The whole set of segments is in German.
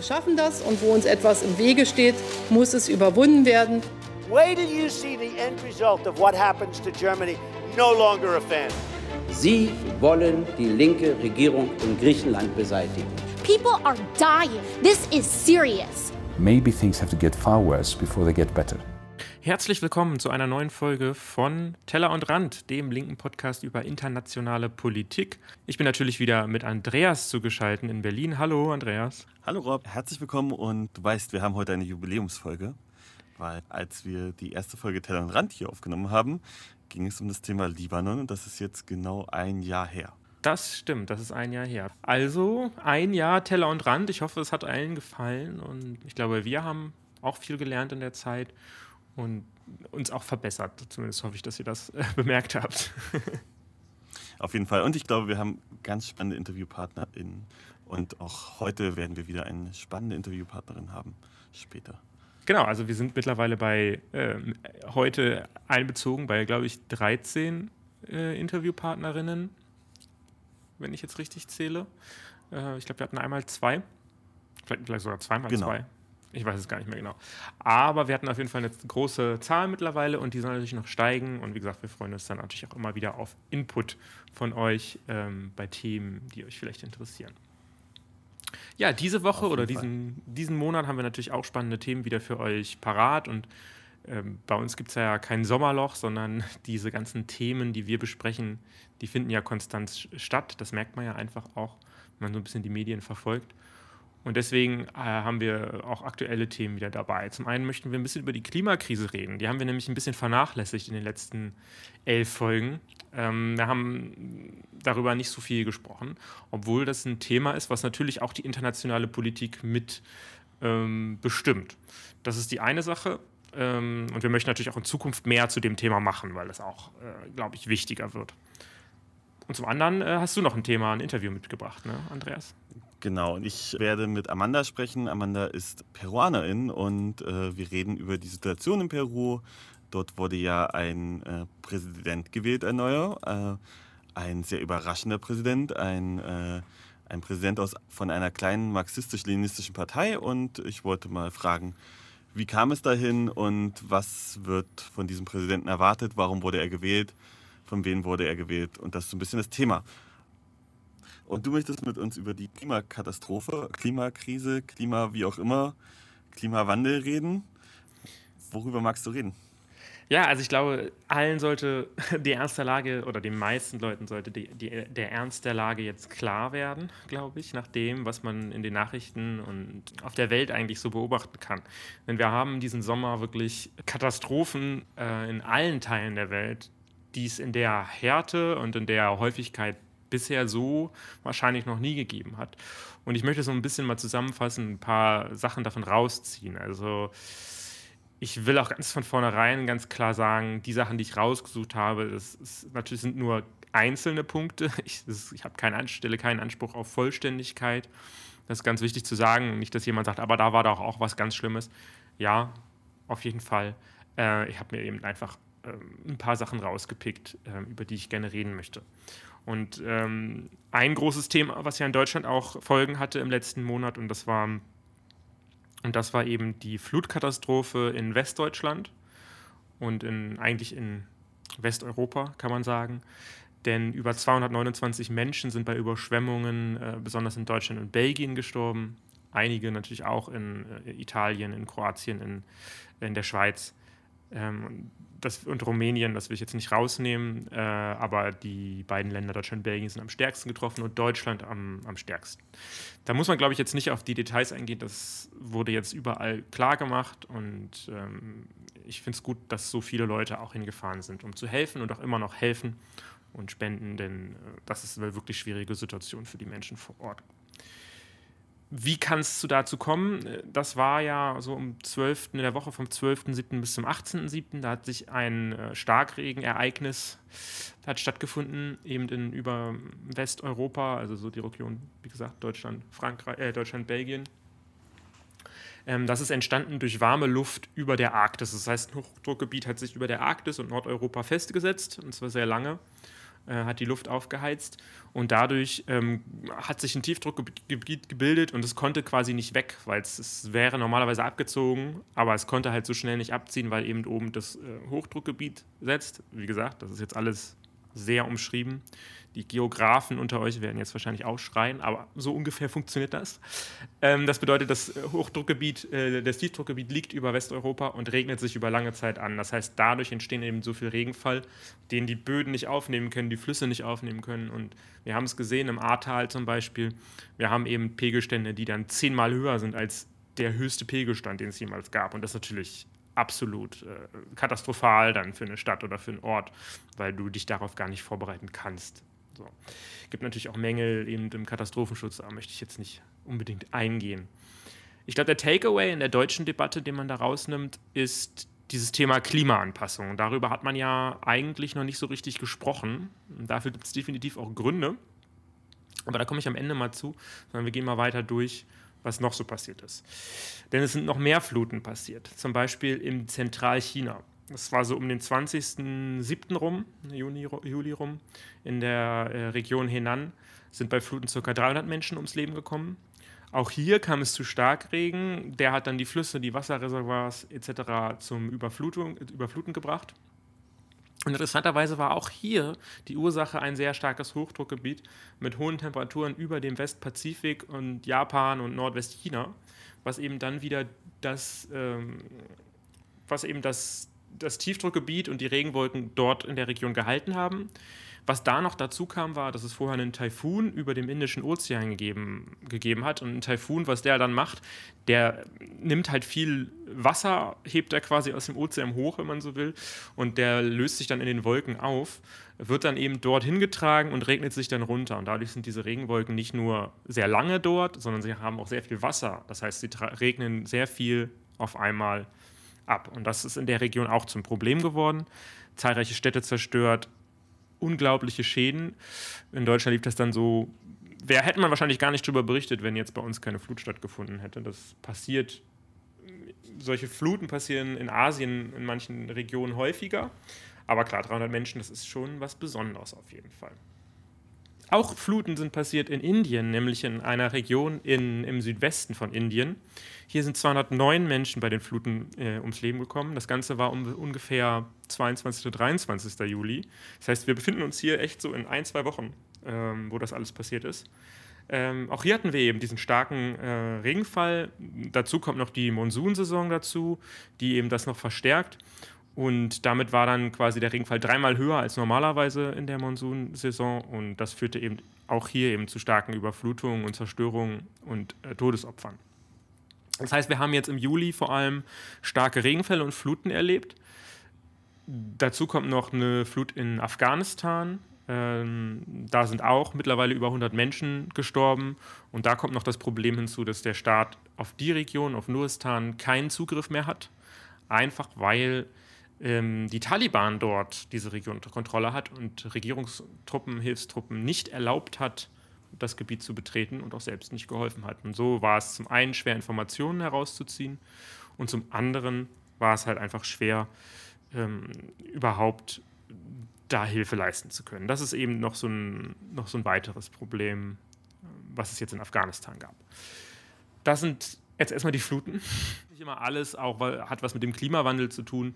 Wir schaffen das und wo uns etwas im Wege steht, muss es überwunden werden. Wait till you see the end result of what happens to Germany. No longer a fan. Sie wollen die linke Regierung in Griechenland beseitigen. People are dying. This is serious. Maybe things have to get far worse before they get better. Herzlich willkommen zu einer neuen Folge von Teller und Rand, dem linken Podcast über internationale Politik. Ich bin natürlich wieder mit Andreas zugeschaltet in Berlin. Hallo, Andreas. Hallo, Rob. Herzlich willkommen und du weißt, wir haben heute eine Jubiläumsfolge, weil als wir die erste Folge Teller und Rand hier aufgenommen haben, ging es um das Thema Libanon und das ist jetzt genau ein Jahr her. Das stimmt, das ist ein Jahr her. Also ein Jahr Teller und Rand. Ich hoffe, es hat allen gefallen und ich glaube, wir haben auch viel gelernt in der Zeit und uns auch verbessert. Zumindest hoffe ich, dass ihr das äh, bemerkt habt. Auf jeden Fall. Und ich glaube, wir haben ganz spannende InterviewpartnerInnen. Und auch heute werden wir wieder eine spannende Interviewpartnerin haben. Später. Genau, also wir sind mittlerweile bei äh, heute einbezogen bei, glaube ich, 13 äh, Interviewpartnerinnen, wenn ich jetzt richtig zähle. Äh, ich glaube, wir hatten einmal zwei, vielleicht, vielleicht sogar zweimal genau. zwei. Ich weiß es gar nicht mehr genau. Aber wir hatten auf jeden Fall eine große Zahl mittlerweile und die soll natürlich noch steigen. Und wie gesagt, wir freuen uns dann natürlich auch immer wieder auf Input von euch ähm, bei Themen, die euch vielleicht interessieren. Ja, diese Woche oder diesen, diesen Monat haben wir natürlich auch spannende Themen wieder für euch parat. Und ähm, bei uns gibt es ja kein Sommerloch, sondern diese ganzen Themen, die wir besprechen, die finden ja konstant statt. Das merkt man ja einfach auch, wenn man so ein bisschen die Medien verfolgt. Und deswegen äh, haben wir auch aktuelle Themen wieder dabei. Zum einen möchten wir ein bisschen über die Klimakrise reden. Die haben wir nämlich ein bisschen vernachlässigt in den letzten elf Folgen. Ähm, wir haben darüber nicht so viel gesprochen, obwohl das ein Thema ist, was natürlich auch die internationale Politik mit ähm, bestimmt. Das ist die eine Sache. Ähm, und wir möchten natürlich auch in Zukunft mehr zu dem Thema machen, weil das auch, äh, glaube ich, wichtiger wird. Und zum anderen äh, hast du noch ein Thema, ein Interview mitgebracht, ne, Andreas? Genau, und ich werde mit Amanda sprechen. Amanda ist Peruanerin und äh, wir reden über die Situation in Peru. Dort wurde ja ein äh, Präsident gewählt, ein neuer. Äh, ein sehr überraschender Präsident, ein, äh, ein Präsident aus, von einer kleinen marxistisch-leninistischen Partei. Und ich wollte mal fragen, wie kam es dahin und was wird von diesem Präsidenten erwartet? Warum wurde er gewählt? Von wem wurde er gewählt? Und das ist so ein bisschen das Thema. Und du möchtest mit uns über die Klimakatastrophe, Klimakrise, Klima wie auch immer, Klimawandel reden. Worüber magst du reden? Ja, also ich glaube, allen sollte die Ernst der Lage oder den meisten Leuten sollte die, die, der Ernst der Lage jetzt klar werden, glaube ich, nach dem, was man in den Nachrichten und auf der Welt eigentlich so beobachten kann. Denn wir haben diesen Sommer wirklich Katastrophen äh, in allen Teilen der Welt, die es in der Härte und in der Häufigkeit bisher so wahrscheinlich noch nie gegeben hat. Und ich möchte so ein bisschen mal zusammenfassen, ein paar Sachen davon rausziehen. Also ich will auch ganz von vornherein ganz klar sagen, die Sachen, die ich rausgesucht habe, das ist, natürlich sind nur einzelne Punkte. Ich, ich habe keinen, stelle keinen Anspruch auf Vollständigkeit. Das ist ganz wichtig zu sagen. Nicht, dass jemand sagt, aber da war doch auch was ganz Schlimmes. Ja, auf jeden Fall. Äh, ich habe mir eben einfach äh, ein paar Sachen rausgepickt, äh, über die ich gerne reden möchte. Und ähm, ein großes Thema, was ja in Deutschland auch Folgen hatte im letzten Monat, und das war, und das war eben die Flutkatastrophe in Westdeutschland und in, eigentlich in Westeuropa, kann man sagen. Denn über 229 Menschen sind bei Überschwemmungen, äh, besonders in Deutschland und Belgien, gestorben. Einige natürlich auch in äh, Italien, in Kroatien, in, in der Schweiz. Ähm, das, und Rumänien, das will ich jetzt nicht rausnehmen, äh, aber die beiden Länder, Deutschland und Belgien, sind am stärksten getroffen und Deutschland am, am stärksten. Da muss man, glaube ich, jetzt nicht auf die Details eingehen, das wurde jetzt überall klar gemacht und ähm, ich finde es gut, dass so viele Leute auch hingefahren sind, um zu helfen und auch immer noch helfen und spenden, denn äh, das ist eine wirklich schwierige Situation für die Menschen vor Ort. Wie kann es dazu kommen? Das war ja so um 12. in der Woche vom 12.07. bis zum 18.07. Da hat sich ein äh, Starkregenereignis hat stattgefunden, eben in über Westeuropa, also so die Region, wie gesagt, Deutschland, Frankreich, äh, Deutschland, Belgien. Ähm, das ist entstanden durch warme Luft über der Arktis. Das heißt, ein Hochdruckgebiet hat sich über der Arktis und Nordeuropa festgesetzt, und zwar sehr lange. Äh, hat die Luft aufgeheizt und dadurch ähm, hat sich ein Tiefdruckgebiet gebildet und es konnte quasi nicht weg, weil es, es, wäre normalerweise abgezogen, aber es konnte halt so schnell nicht abziehen, weil eben oben das äh, Hochdruckgebiet setzt. Wie gesagt, das ist jetzt alles sehr umschrieben. Die Geografen unter euch werden jetzt wahrscheinlich auch schreien, aber so ungefähr funktioniert das. Ähm, das bedeutet, das Hochdruckgebiet, äh, das Tiefdruckgebiet liegt über Westeuropa und regnet sich über lange Zeit an. Das heißt, dadurch entstehen eben so viel Regenfall, den die Böden nicht aufnehmen können, die Flüsse nicht aufnehmen können. Und wir haben es gesehen im Ahrtal zum Beispiel. Wir haben eben Pegelstände, die dann zehnmal höher sind als der höchste Pegelstand, den es jemals gab. Und das ist natürlich absolut äh, katastrophal dann für eine Stadt oder für einen Ort, weil du dich darauf gar nicht vorbereiten kannst. So. Gibt natürlich auch Mängel eben im Katastrophenschutz, da möchte ich jetzt nicht unbedingt eingehen. Ich glaube, der Takeaway in der deutschen Debatte, den man da rausnimmt, ist dieses Thema Klimaanpassung. Darüber hat man ja eigentlich noch nicht so richtig gesprochen. Und dafür gibt es definitiv auch Gründe. Aber da komme ich am Ende mal zu, sondern wir gehen mal weiter durch, was noch so passiert ist. Denn es sind noch mehr Fluten passiert, zum Beispiel in Zentralchina. Das war so um den 20.07. rum, Juni, Juli rum, in der äh, Region Henan sind bei Fluten ca. 300 Menschen ums Leben gekommen. Auch hier kam es zu Starkregen. Der hat dann die Flüsse, die Wasserreservoirs etc. zum Überflutung, Überfluten gebracht. Und interessanterweise war auch hier die Ursache ein sehr starkes Hochdruckgebiet mit hohen Temperaturen über dem Westpazifik und Japan und Nordwestchina, was eben dann wieder das, ähm, was eben das, das Tiefdruckgebiet und die Regenwolken dort in der Region gehalten haben. Was da noch dazu kam, war, dass es vorher einen Taifun über dem Indischen Ozean gegeben, gegeben hat. Und ein Taifun, was der dann macht, der nimmt halt viel Wasser, hebt er quasi aus dem Ozean hoch, wenn man so will, und der löst sich dann in den Wolken auf, wird dann eben dorthin getragen und regnet sich dann runter. Und dadurch sind diese Regenwolken nicht nur sehr lange dort, sondern sie haben auch sehr viel Wasser. Das heißt, sie regnen sehr viel auf einmal ab. Und das ist in der Region auch zum Problem geworden. Zahlreiche Städte zerstört, unglaubliche Schäden. In Deutschland lief das dann so, wer hätte man wahrscheinlich gar nicht darüber berichtet, wenn jetzt bei uns keine Flut stattgefunden hätte. Das passiert, solche Fluten passieren in Asien in manchen Regionen häufiger. Aber klar, 300 Menschen, das ist schon was Besonderes auf jeden Fall. Auch Fluten sind passiert in Indien, nämlich in einer Region in, im Südwesten von Indien. Hier sind 209 Menschen bei den Fluten äh, ums Leben gekommen. Das Ganze war um ungefähr 22. oder 23. Juli. Das heißt, wir befinden uns hier echt so in ein, zwei Wochen, ähm, wo das alles passiert ist. Ähm, auch hier hatten wir eben diesen starken äh, Regenfall. Dazu kommt noch die Monsunsaison dazu, die eben das noch verstärkt. Und damit war dann quasi der Regenfall dreimal höher als normalerweise in der Monsunsaison. Und das führte eben auch hier eben zu starken Überflutungen und Zerstörungen und äh, Todesopfern. Das heißt, wir haben jetzt im Juli vor allem starke Regenfälle und Fluten erlebt. Dazu kommt noch eine Flut in Afghanistan. Ähm, da sind auch mittlerweile über 100 Menschen gestorben. Und da kommt noch das Problem hinzu, dass der Staat auf die Region, auf Nuristan, keinen Zugriff mehr hat. Einfach weil ähm, die Taliban dort diese Region unter Kontrolle hat und Regierungstruppen, Hilfstruppen nicht erlaubt hat, das Gebiet zu betreten und auch selbst nicht geholfen hat. Und so war es zum einen schwer, Informationen herauszuziehen und zum anderen war es halt einfach schwer, ähm, überhaupt da Hilfe leisten zu können. Das ist eben noch so ein, noch so ein weiteres Problem, was es jetzt in Afghanistan gab. Das sind jetzt erstmal die Fluten nicht immer alles auch hat was mit dem Klimawandel zu tun,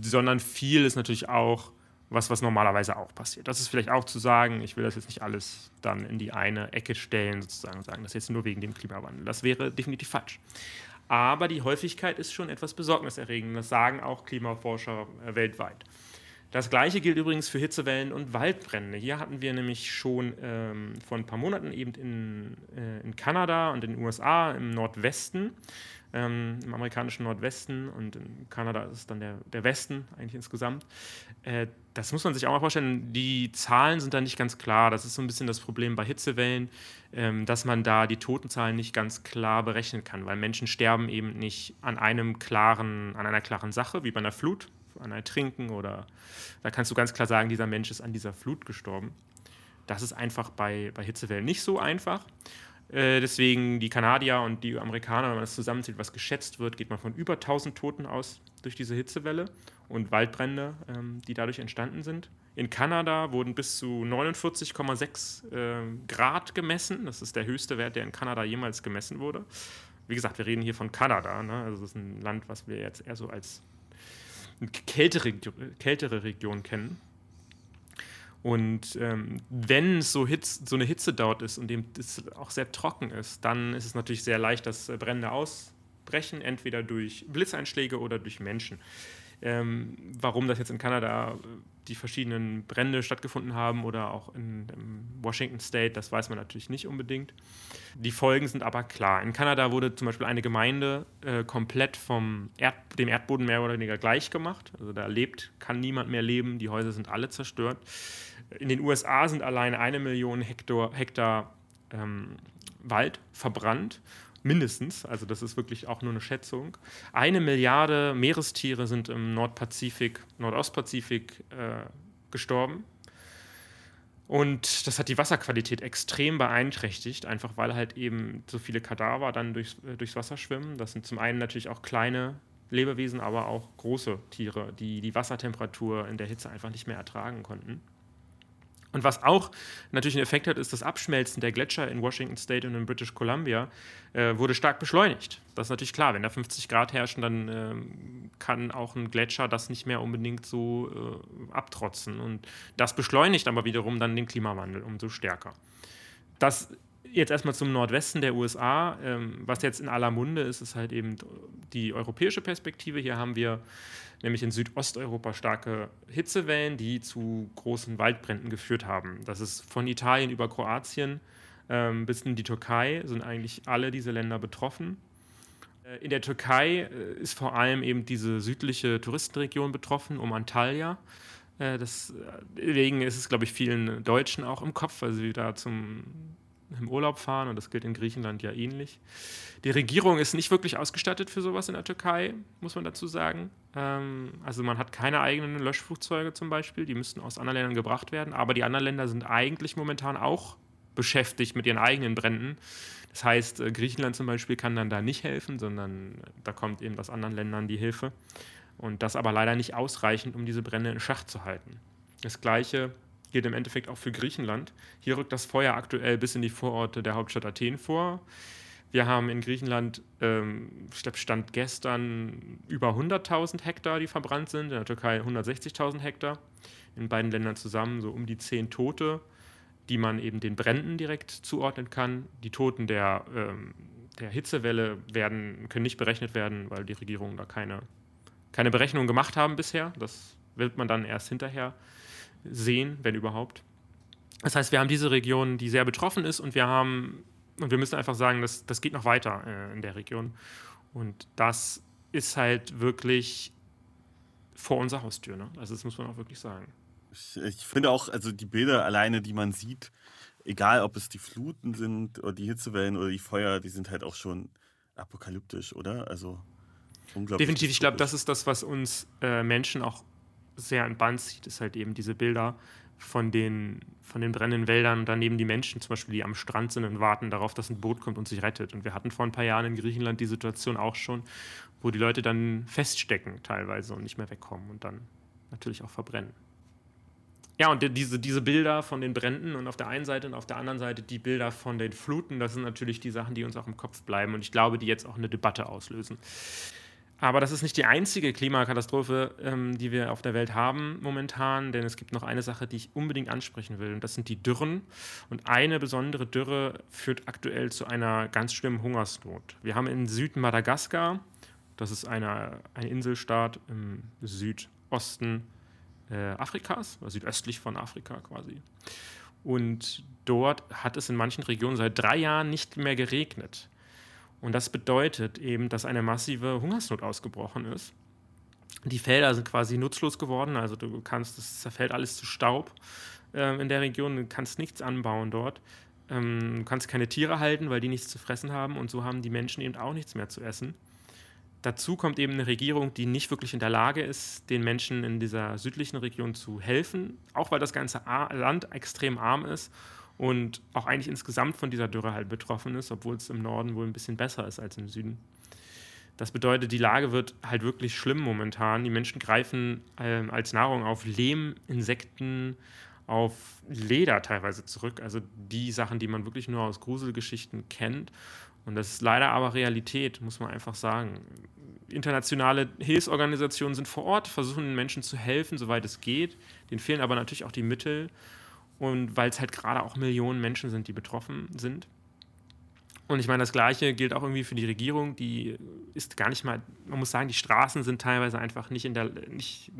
sondern viel ist natürlich auch was, was normalerweise auch passiert. Das ist vielleicht auch zu sagen, ich will das jetzt nicht alles dann in die eine Ecke stellen, sozusagen, und sagen, das ist jetzt nur wegen dem Klimawandel. Das wäre definitiv falsch. Aber die Häufigkeit ist schon etwas besorgniserregend. Das sagen auch Klimaforscher äh, weltweit. Das gleiche gilt übrigens für Hitzewellen und Waldbrände. Hier hatten wir nämlich schon ähm, vor ein paar Monaten eben in, äh, in Kanada und in den USA im Nordwesten ähm, im amerikanischen Nordwesten und in Kanada ist es dann der, der Westen eigentlich insgesamt. Äh, das muss man sich auch mal vorstellen. Die Zahlen sind da nicht ganz klar. Das ist so ein bisschen das Problem bei Hitzewellen, ähm, dass man da die Totenzahlen nicht ganz klar berechnen kann, weil Menschen sterben eben nicht an einem klaren, an einer klaren Sache, wie bei einer Flut, an Ertrinken oder da kannst du ganz klar sagen, dieser Mensch ist an dieser Flut gestorben. Das ist einfach bei, bei Hitzewellen nicht so einfach. Äh, deswegen die Kanadier und die Amerikaner, wenn man das zusammenzählt, was geschätzt wird, geht man von über 1000 Toten aus durch diese Hitzewelle und Waldbrände, ähm, die dadurch entstanden sind. In Kanada wurden bis zu 49,6 äh, Grad gemessen. Das ist der höchste Wert, der in Kanada jemals gemessen wurde. Wie gesagt, wir reden hier von Kanada. Ne? Also das ist ein Land, was wir jetzt eher so als kältere, kältere Region kennen. Und ähm, wenn so, Hitz, so eine Hitze dort ist und es auch sehr trocken ist, dann ist es natürlich sehr leicht, dass Brände ausbrechen, entweder durch Blitzeinschläge oder durch Menschen. Ähm, warum das jetzt in Kanada äh, die verschiedenen Brände stattgefunden haben oder auch in, in, Washington State, das weiß man natürlich nicht unbedingt. Die Folgen sind aber klar. In Kanada wurde zum Beispiel eine Gemeinde äh, komplett vom Erd, dem Erdboden mehr oder weniger gleich gemacht. Also da lebt, kann niemand mehr leben, die Häuser sind alle zerstört. In den USA sind allein eine Million Hektar, Hektar ähm, Wald verbrannt mindestens, also das ist wirklich auch nur eine Schätzung. Eine Milliarde Meerestiere sind im Nordpazifik, Nordostpazifik äh, gestorben. Und das hat die Wasserqualität extrem beeinträchtigt, einfach weil halt eben so viele Kadaver dann durchs, äh, durchs Wasser schwimmen. Das sind zum einen natürlich auch kleine Lebewesen, aber auch große Tiere, die die Wassertemperatur in der Hitze einfach nicht mehr ertragen konnten. Und was auch natürlich einen Effekt hat, ist das Abschmelzen der Gletscher in Washington State und in British Columbia äh, wurde stark beschleunigt. Das ist natürlich klar, wenn da 50 Grad herrschen, dann äh, kann auch ein Gletscher das nicht mehr unbedingt so äh, abtrotzen. Und das beschleunigt aber wiederum dann den Klimawandel umso stärker. Das jetzt erstmal zum Nordwesten der USA. Ähm, was jetzt in aller Munde ist, ist halt eben die europäische Perspektive. Hier haben wir nämlich in Südosteuropa starke Hitzewellen, die zu großen Waldbränden geführt haben. Das ist von Italien über Kroatien ähm, bis in die Türkei, sind eigentlich alle diese Länder betroffen. Äh, in der Türkei äh, ist vor allem eben diese südliche Touristenregion betroffen, um Antalya. Äh, deswegen ist es, glaube ich, vielen Deutschen auch im Kopf, weil sie da zum im Urlaub fahren und das gilt in Griechenland ja ähnlich. Die Regierung ist nicht wirklich ausgestattet für sowas in der Türkei, muss man dazu sagen. Ähm, also man hat keine eigenen Löschflugzeuge zum Beispiel, die müssten aus anderen Ländern gebracht werden, aber die anderen Länder sind eigentlich momentan auch beschäftigt mit ihren eigenen Bränden. Das heißt, äh, Griechenland zum Beispiel kann dann da nicht helfen, sondern da kommt eben aus anderen Ländern die Hilfe. Und das aber leider nicht ausreichend, um diese Brände in Schach zu halten. Das gleiche gilt im Endeffekt auch für Griechenland. Hier rückt das Feuer aktuell bis in die Vororte der Hauptstadt Athen vor. Wir haben in Griechenland, ähm, ich glaube, Stand gestern über 100.000 Hektar, die verbrannt sind, in der Türkei 160.000 Hektar. In beiden Ländern zusammen so um die zehn Tote, die man eben den Bränden direkt zuordnen kann. Die Toten der, ähm, der Hitzewelle werden, können nicht berechnet werden, weil die Regierungen da keine, keine Berechnung gemacht haben bisher. Das wird man dann erst hinterher sehen, wenn überhaupt. Das heißt, wir haben diese Region, die sehr betroffen ist und wir haben, und wir müssen einfach sagen, das, das geht noch weiter äh, in der Region. Und das ist halt wirklich vor unserer Haustür. Ne? Also das muss man auch wirklich sagen. Ich, ich, finde auch, also die Bilder alleine, die man sieht, egal ob es die Fluten sind oder die Hitzewellen oder die Feuer, die sind halt auch schon apokalyptisch, oder? Also unglaublich. Definitiv, ich glaube, das ist das, was uns äh, Menschen auch sehr an Band zieht, ist halt eben diese Bilder von den, von den brennenden Wäldern und daneben die Menschen zum Beispiel, die am Strand sind und warten darauf, dass ein Boot kommt und sich rettet. Und wir hatten vor ein paar Jahren in Griechenland die Situation auch schon, wo die Leute dann feststecken teilweise und nicht mehr wegkommen und dann natürlich auch verbrennen. Ja, und diese, diese Bilder von den Bränden und auf der einen Seite und auf der anderen Seite die Bilder von den Fluten, das sind natürlich die Sachen, die uns auch im Kopf bleiben und ich glaube, die jetzt auch eine Debatte auslösen. Aber das ist nicht die einzige Klimakatastrophe, ähm, die wir auf der Welt haben momentan, denn es gibt noch eine Sache, die ich unbedingt ansprechen will, und das sind die Dürren. Und eine besondere Dürre führt aktuell zu einer ganz schlimmen Hungersnot. Wir haben in Süden Madagaskar, das ist eine, ein Inselstaat im Südosten äh, Afrikas, oder südöstlich von Afrika quasi. Und dort hat es in manchen Regionen seit drei Jahren nicht mehr geregnet. Und das bedeutet eben, dass eine massive Hungersnot ausgebrochen ist. Die Felder sind quasi nutzlos geworden, also du kannst, es zerfällt alles zu Staub äh, in der Region, du kannst nichts anbauen dort. Ähm, du kannst keine Tiere halten, weil die nichts zu fressen haben und so haben die Menschen eben auch nichts mehr zu essen. Dazu kommt eben eine Regierung, die nicht wirklich in der Lage ist, den Menschen in dieser südlichen Region zu helfen, auch weil das ganze Land extrem arm ist und auch eigentlich insgesamt von dieser Dürre halt betroffen ist, obwohl es im Norden wohl ein bisschen besser ist als im Süden. Das bedeutet, die Lage wird halt wirklich schlimm momentan. Die Menschen greifen ähm, als Nahrung auf Lehm, Insekten, auf Leder teilweise zurück. Also die Sachen, die man wirklich nur aus Gruselgeschichten kennt. Und das ist leider aber Realität, muss man einfach sagen. Internationale Hilfsorganisationen sind vor Ort, versuchen den Menschen zu helfen, soweit es geht. Denen fehlen aber natürlich auch die Mittel. Und weil es halt gerade auch Millionen Menschen sind, die betroffen sind. Und ich meine, das Gleiche gilt auch irgendwie für die Regierung. Die ist gar nicht mal, man muss sagen, die Straßen sind teilweise einfach nicht in der, nicht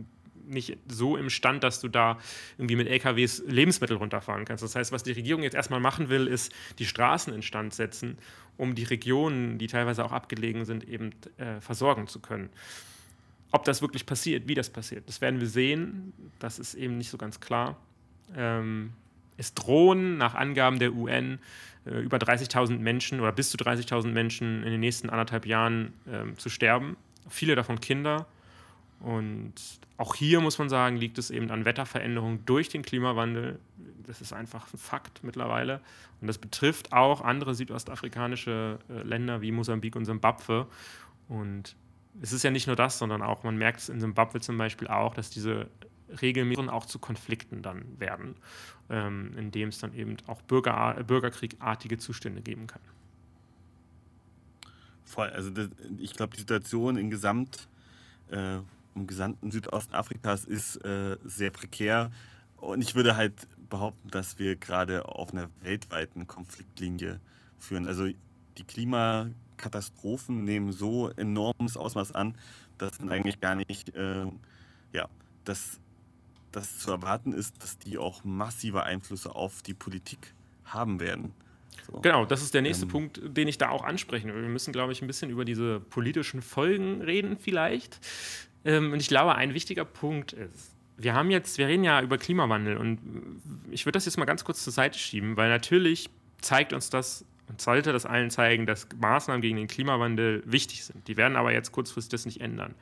nicht so im Stand, dass du da irgendwie mit LKWs Lebensmittel runterfahren kannst. Das heißt, was die Regierung jetzt erstmal machen will, ist die Straßen instand setzen, um die Regionen, die teilweise auch abgelegen sind, eben äh, versorgen zu können. Ob das wirklich passiert, wie das passiert, das werden wir sehen. Das ist eben nicht so ganz klar. Ähm, es drohen nach Angaben der UN äh, über 30.000 Menschen oder bis zu 30.000 Menschen in den nächsten anderthalb Jahren äh, zu sterben. Viele davon Kinder. Und auch hier muss man sagen, liegt es eben an Wetterveränderungen durch den Klimawandel. Das ist einfach ein Fakt mittlerweile. Und das betrifft auch andere südostafrikanische äh, Länder wie Mosambik und Simbabwe. Und es ist ja nicht nur das, sondern auch, man merkt es in Simbabwe zum Beispiel auch, dass diese regelmäßig auch zu Konflikten dann werden, ähm, in dem es dann eben auch Bürger, Bürgerkriegartige Zustände geben kann. Voll, also das, ich glaube, die Situation in Gesamt äh, im gesamten Südosten Afrikas ist äh, sehr prekär. Und ich würde halt behaupten, dass wir gerade auf einer weltweiten Konfliktlinie führen. Also die Klimakatastrophen nehmen so enormes Ausmaß an, dass man eigentlich gar nicht, äh, ja, dass das zu erwarten ist, dass die auch massive Einflüsse auf die Politik haben werden. So. Genau, das ist der nächste ähm, Punkt, den ich da auch ansprechen will. Wir müssen, glaube ich, ein bisschen über diese politischen Folgen reden, vielleicht. Ähm, und ich glaube, ein wichtiger Punkt ist, wir haben jetzt, wir reden ja über Klimawandel und ich würde das jetzt mal ganz kurz zur Seite schieben, weil natürlich zeigt uns das und sollte das allen zeigen, dass Maßnahmen gegen den Klimawandel wichtig sind. Die werden aber jetzt kurzfristig das nicht ändern.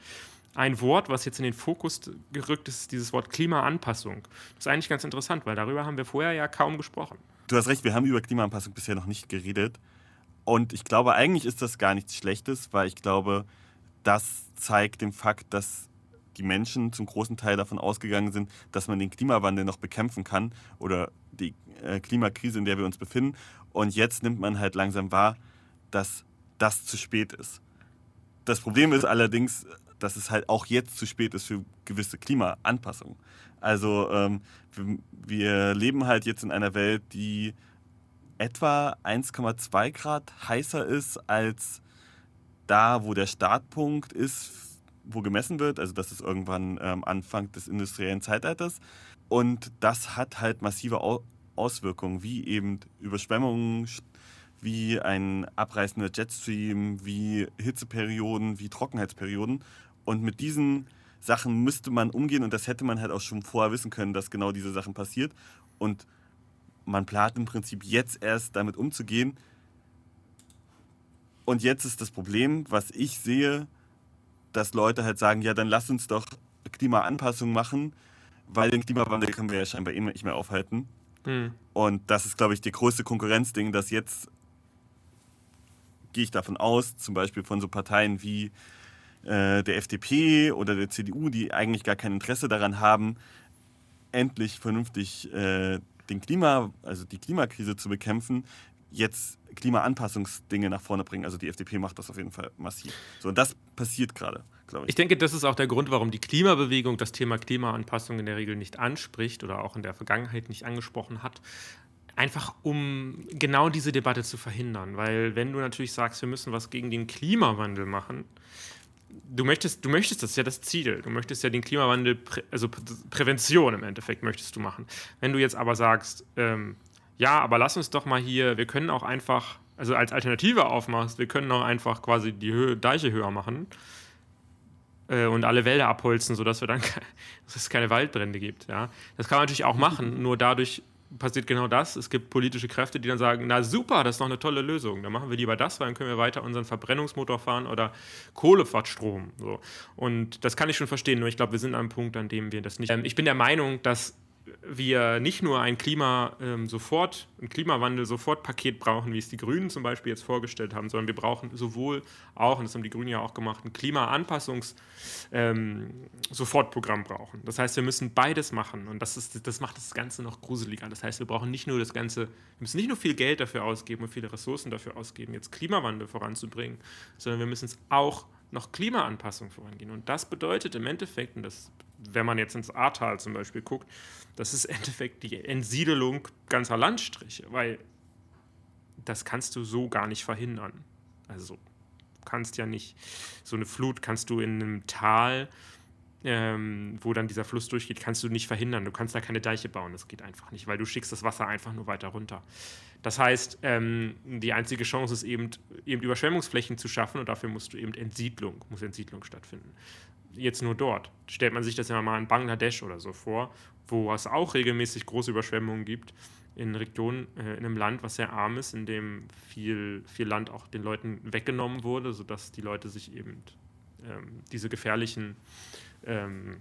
Ein Wort, was jetzt in den Fokus gerückt ist, ist dieses Wort Klimaanpassung. Das ist eigentlich ganz interessant, weil darüber haben wir vorher ja kaum gesprochen. Du hast recht, wir haben über Klimaanpassung bisher noch nicht geredet. Und ich glaube, eigentlich ist das gar nichts Schlechtes, weil ich glaube, das zeigt den Fakt, dass die Menschen zum großen Teil davon ausgegangen sind, dass man den Klimawandel noch bekämpfen kann oder die äh, Klimakrise, in der wir uns befinden. Und jetzt nimmt man halt langsam wahr, dass das zu spät ist. Das Problem ist allerdings, dass es halt auch jetzt zu spät ist für gewisse Klimaanpassungen. Also ähm, wir, leben halt jetzt in einer Welt, die etwa 1,2 Grad heißer ist als da, wo der Startpunkt ist, wo gemessen wird. Also das ist irgendwann ähm, Anfang des industriellen Zeitalters. Und das hat halt massive Auswirkungen, wie eben Überschwemmungen, wie ein abreißender Jetstream, wie Hitzeperioden, wie Trockenheitsperioden. Und mit diesen Sachen müsste man umgehen und das hätte man halt auch schon vorher wissen können, dass genau diese Sachen passiert. Und man plant im Prinzip jetzt erst damit umzugehen, und jetzt ist das Problem, was ich sehe, dass Leute halt sagen, ja, dann lass uns doch Klimaanpassung machen, weil den Klimawandel können wir ja scheinbar eh nicht mehr aufhalten. Mhm. Und das ist, glaube ich, die größte Konkurrenzding, dass jetzt, gehe ich davon aus, zum Beispiel von so Parteien wie äh, der FDP oder der CDU, die eigentlich gar kein Interesse daran haben, endlich vernünftig äh, den Klima, also die Klimakrise zu bekämpfen, jetzt Klimaanpassungsdinge nach vorne bringen. Also die FDP macht das auf jeden Fall massiv. So, und das passiert gerade, glaube ich. Ich denke, das ist auch der Grund, warum die Klimabewegung das Thema Klimaanpassung in der Regel nicht anspricht oder auch in der Vergangenheit nicht angesprochen hat. Einfach um genau diese Debatte zu verhindern. Weil wenn du natürlich sagst, wir müssen was gegen den Klimawandel machen, du möchtest, du möchtest, das ist ja das Ziel, du möchtest ja den Klimawandel, also Prävention im Endeffekt möchtest du machen. Wenn du jetzt aber sagst, ähm, ja, aber lass uns doch mal hier, wir können auch einfach, also als Alternative aufmachst, wir können auch einfach quasi die Höhe, Deiche höher machen äh, und alle Wälder abholzen, sodass wir dann dass es keine Waldbrände gibt. Ja? Das kann man natürlich auch machen, nur dadurch passiert genau das. Es gibt politische Kräfte, die dann sagen, na super, das ist noch eine tolle Lösung. Dann machen wir lieber das, weil dann können wir weiter unseren Verbrennungsmotor fahren oder Kohlefahrtstrom. So. Und das kann ich schon verstehen, nur ich glaube, wir sind an einem Punkt, an dem wir das nicht. Ähm, ich bin der Meinung, dass wir nicht nur ein Klima ähm, sofort, ein Klimawandel-Sofortpaket brauchen, wie es die Grünen zum Beispiel jetzt vorgestellt haben, sondern wir brauchen sowohl auch, und das haben die Grünen ja auch gemacht, ein Klimaanpassungs-Sofortprogramm ähm, brauchen. Das heißt, wir müssen beides machen und das, ist, das macht das Ganze noch gruseliger. Das heißt, wir brauchen nicht nur das Ganze, wir müssen nicht nur viel Geld dafür ausgeben und viele Ressourcen dafür ausgeben, jetzt Klimawandel voranzubringen, sondern wir müssen es auch noch Klimaanpassung vorangehen. Und das bedeutet im Endeffekt, und das, wenn man jetzt ins Ahrtal zum Beispiel guckt, das ist im Endeffekt die Entsiedelung ganzer Landstriche, weil das kannst du so gar nicht verhindern. Also kannst ja nicht, so eine Flut kannst du in einem Tal, ähm, wo dann dieser Fluss durchgeht, kannst du nicht verhindern. Du kannst da keine Deiche bauen, das geht einfach nicht, weil du schickst das Wasser einfach nur weiter runter. Das heißt, ähm, die einzige Chance ist eben, eben Überschwemmungsflächen zu schaffen und dafür musst du eben Entsiedlung, muss Entsiedlung stattfinden. Jetzt nur dort. Stellt man sich das ja mal in Bangladesch oder so vor, wo es auch regelmäßig große Überschwemmungen gibt, in Regionen, äh, in einem Land, was sehr arm ist, in dem viel, viel Land auch den Leuten weggenommen wurde, sodass die Leute sich eben ähm, diese gefährlichen ähm,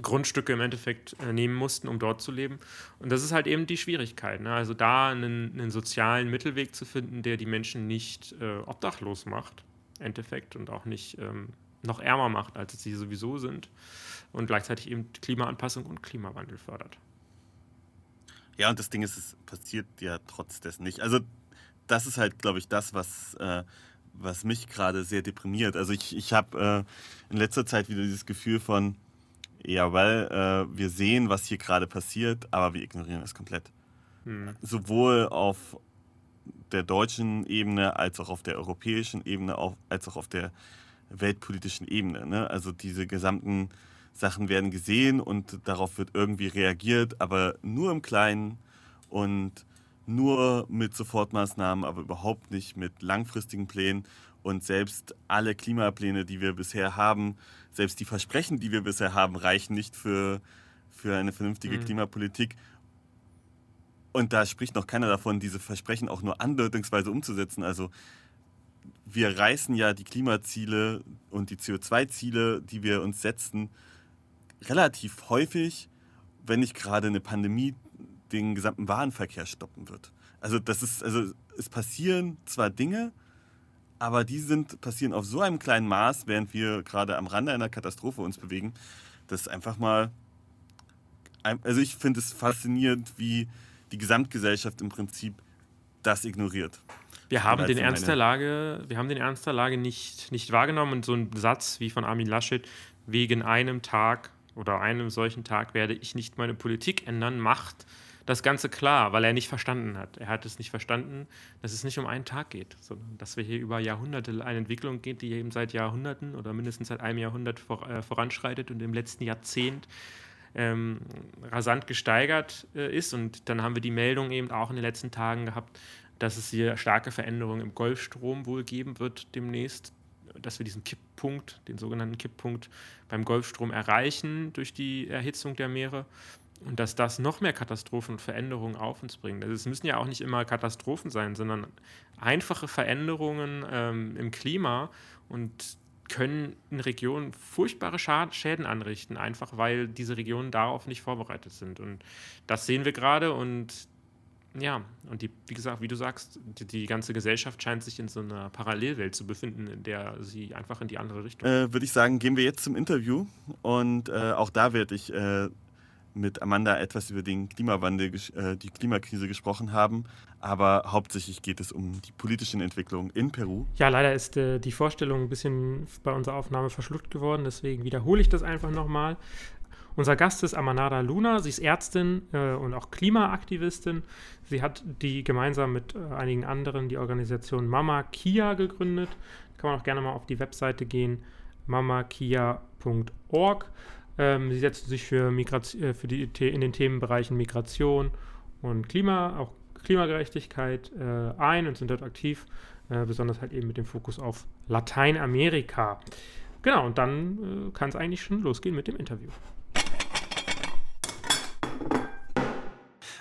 Grundstücke im Endeffekt äh, nehmen mussten, um dort zu leben. Und das ist halt eben die Schwierigkeit. Ne? Also da einen, einen, sozialen Mittelweg zu finden, der die Menschen nicht äh, obdachlos macht, im Endeffekt, und auch nicht ähm, noch ärmer macht, als sie sowieso sind. Und gleichzeitig eben Klimaanpassung und Klimawandel fördert. Ja, und das Ding ist, es passiert ja trotz dessen nicht. Also das ist halt, glaube ich, das, was, äh, was mich gerade sehr deprimiert. Also ich, ich habe äh, in letzter Zeit wieder dieses Gefühl von, ja, weil äh, wir sehen, was hier gerade passiert, aber wir ignorieren es komplett. Hm. Sowohl auf der deutschen Ebene als auch auf der europäischen Ebene, auch, als auch auf der weltpolitischen Ebene. Ne? Also diese gesamten Sachen werden gesehen und darauf wird irgendwie reagiert, aber nur im Kleinen und nur mit Sofortmaßnahmen, aber überhaupt nicht mit langfristigen Plänen. Und selbst alle Klimapläne, die wir bisher haben, selbst die Versprechen, die wir bisher haben, reichen nicht für, für eine vernünftige mhm. Klimapolitik. Und da spricht noch keiner davon, diese Versprechen auch nur andeutungsweise umzusetzen. Also wir reißen ja die Klimaziele und die CO2-Ziele, die wir uns setzen, relativ häufig, wenn nicht gerade eine Pandemie den gesamten Warenverkehr stoppen wird. Also das ist, also es passieren zwar Dinge, aber die sind, passieren auf so einem kleinen Maß, während wir gerade am Rande einer Katastrophe uns bewegen, dass einfach mal, also ich finde es faszinierend, wie die Gesamtgesellschaft im Prinzip das ignoriert. Wir haben den Ernst der Lage, wir haben den Ernst der Lage nicht, nicht wahrgenommen und so ein Satz wie von Armin Laschet, wegen einem Tag oder einem solchen Tag werde ich nicht meine Politik ändern, macht das Ganze klar, weil er nicht verstanden hat. Er hat es nicht verstanden, dass es nicht um einen Tag geht, sondern dass wir hier über Jahrhunderte eine Entwicklung geht, die eben seit Jahrhunderten oder mindestens seit einem Jahrhundert vor, äh, voranschreitet und im letzten Jahrzehnt ähm, rasant gesteigert äh, ist. Und dann haben wir die Meldung eben auch in den letzten Tagen gehabt, dass es hier starke Veränderungen im Golfstrom wohl geben wird demnächst, dass wir diesen Kipppunkt, den sogenannten Kipppunkt beim Golfstrom erreichen durch die Erhitzung der Meere und dass das noch mehr Katastrophen und Veränderungen auf uns bringt. Also es müssen ja auch nicht immer Katastrophen sein, sondern einfache Veränderungen ähm, im Klima und können in Regionen furchtbare Schäden anrichten, einfach weil diese Regionen darauf nicht vorbereitet sind. Und das sehen wir gerade und ja, und die, wie gesagt, wie du sagst, die, die, ganze Gesellschaft scheint sich in so einer Parallelwelt zu befinden, in der sie einfach in die andere Richtung. Äh, Würde ich sagen, gehen wir jetzt zum Interview und äh, auch da werde ich äh, mit Amanda etwas über den Klimawandel, äh, die Klimakrise gesprochen haben. Aber hauptsächlich geht es um die politischen Entwicklungen in Peru. Ja, leider ist äh, die Vorstellung ein bisschen bei unserer Aufnahme verschluckt geworden. Deswegen wiederhole ich das einfach nochmal. Unser Gast ist Amanada Luna. Sie ist Ärztin äh, und auch Klimaaktivistin. Sie hat die gemeinsam mit äh, einigen anderen die Organisation Mama Kia gegründet. Kann man auch gerne mal auf die Webseite gehen, mamakia.org. Ähm, sie setzen sich für, Migration, äh, für die, in den Themenbereichen Migration und Klima, auch Klimagerechtigkeit äh, ein und sind dort aktiv, äh, besonders halt eben mit dem Fokus auf Lateinamerika. Genau, und dann äh, kann es eigentlich schon losgehen mit dem Interview.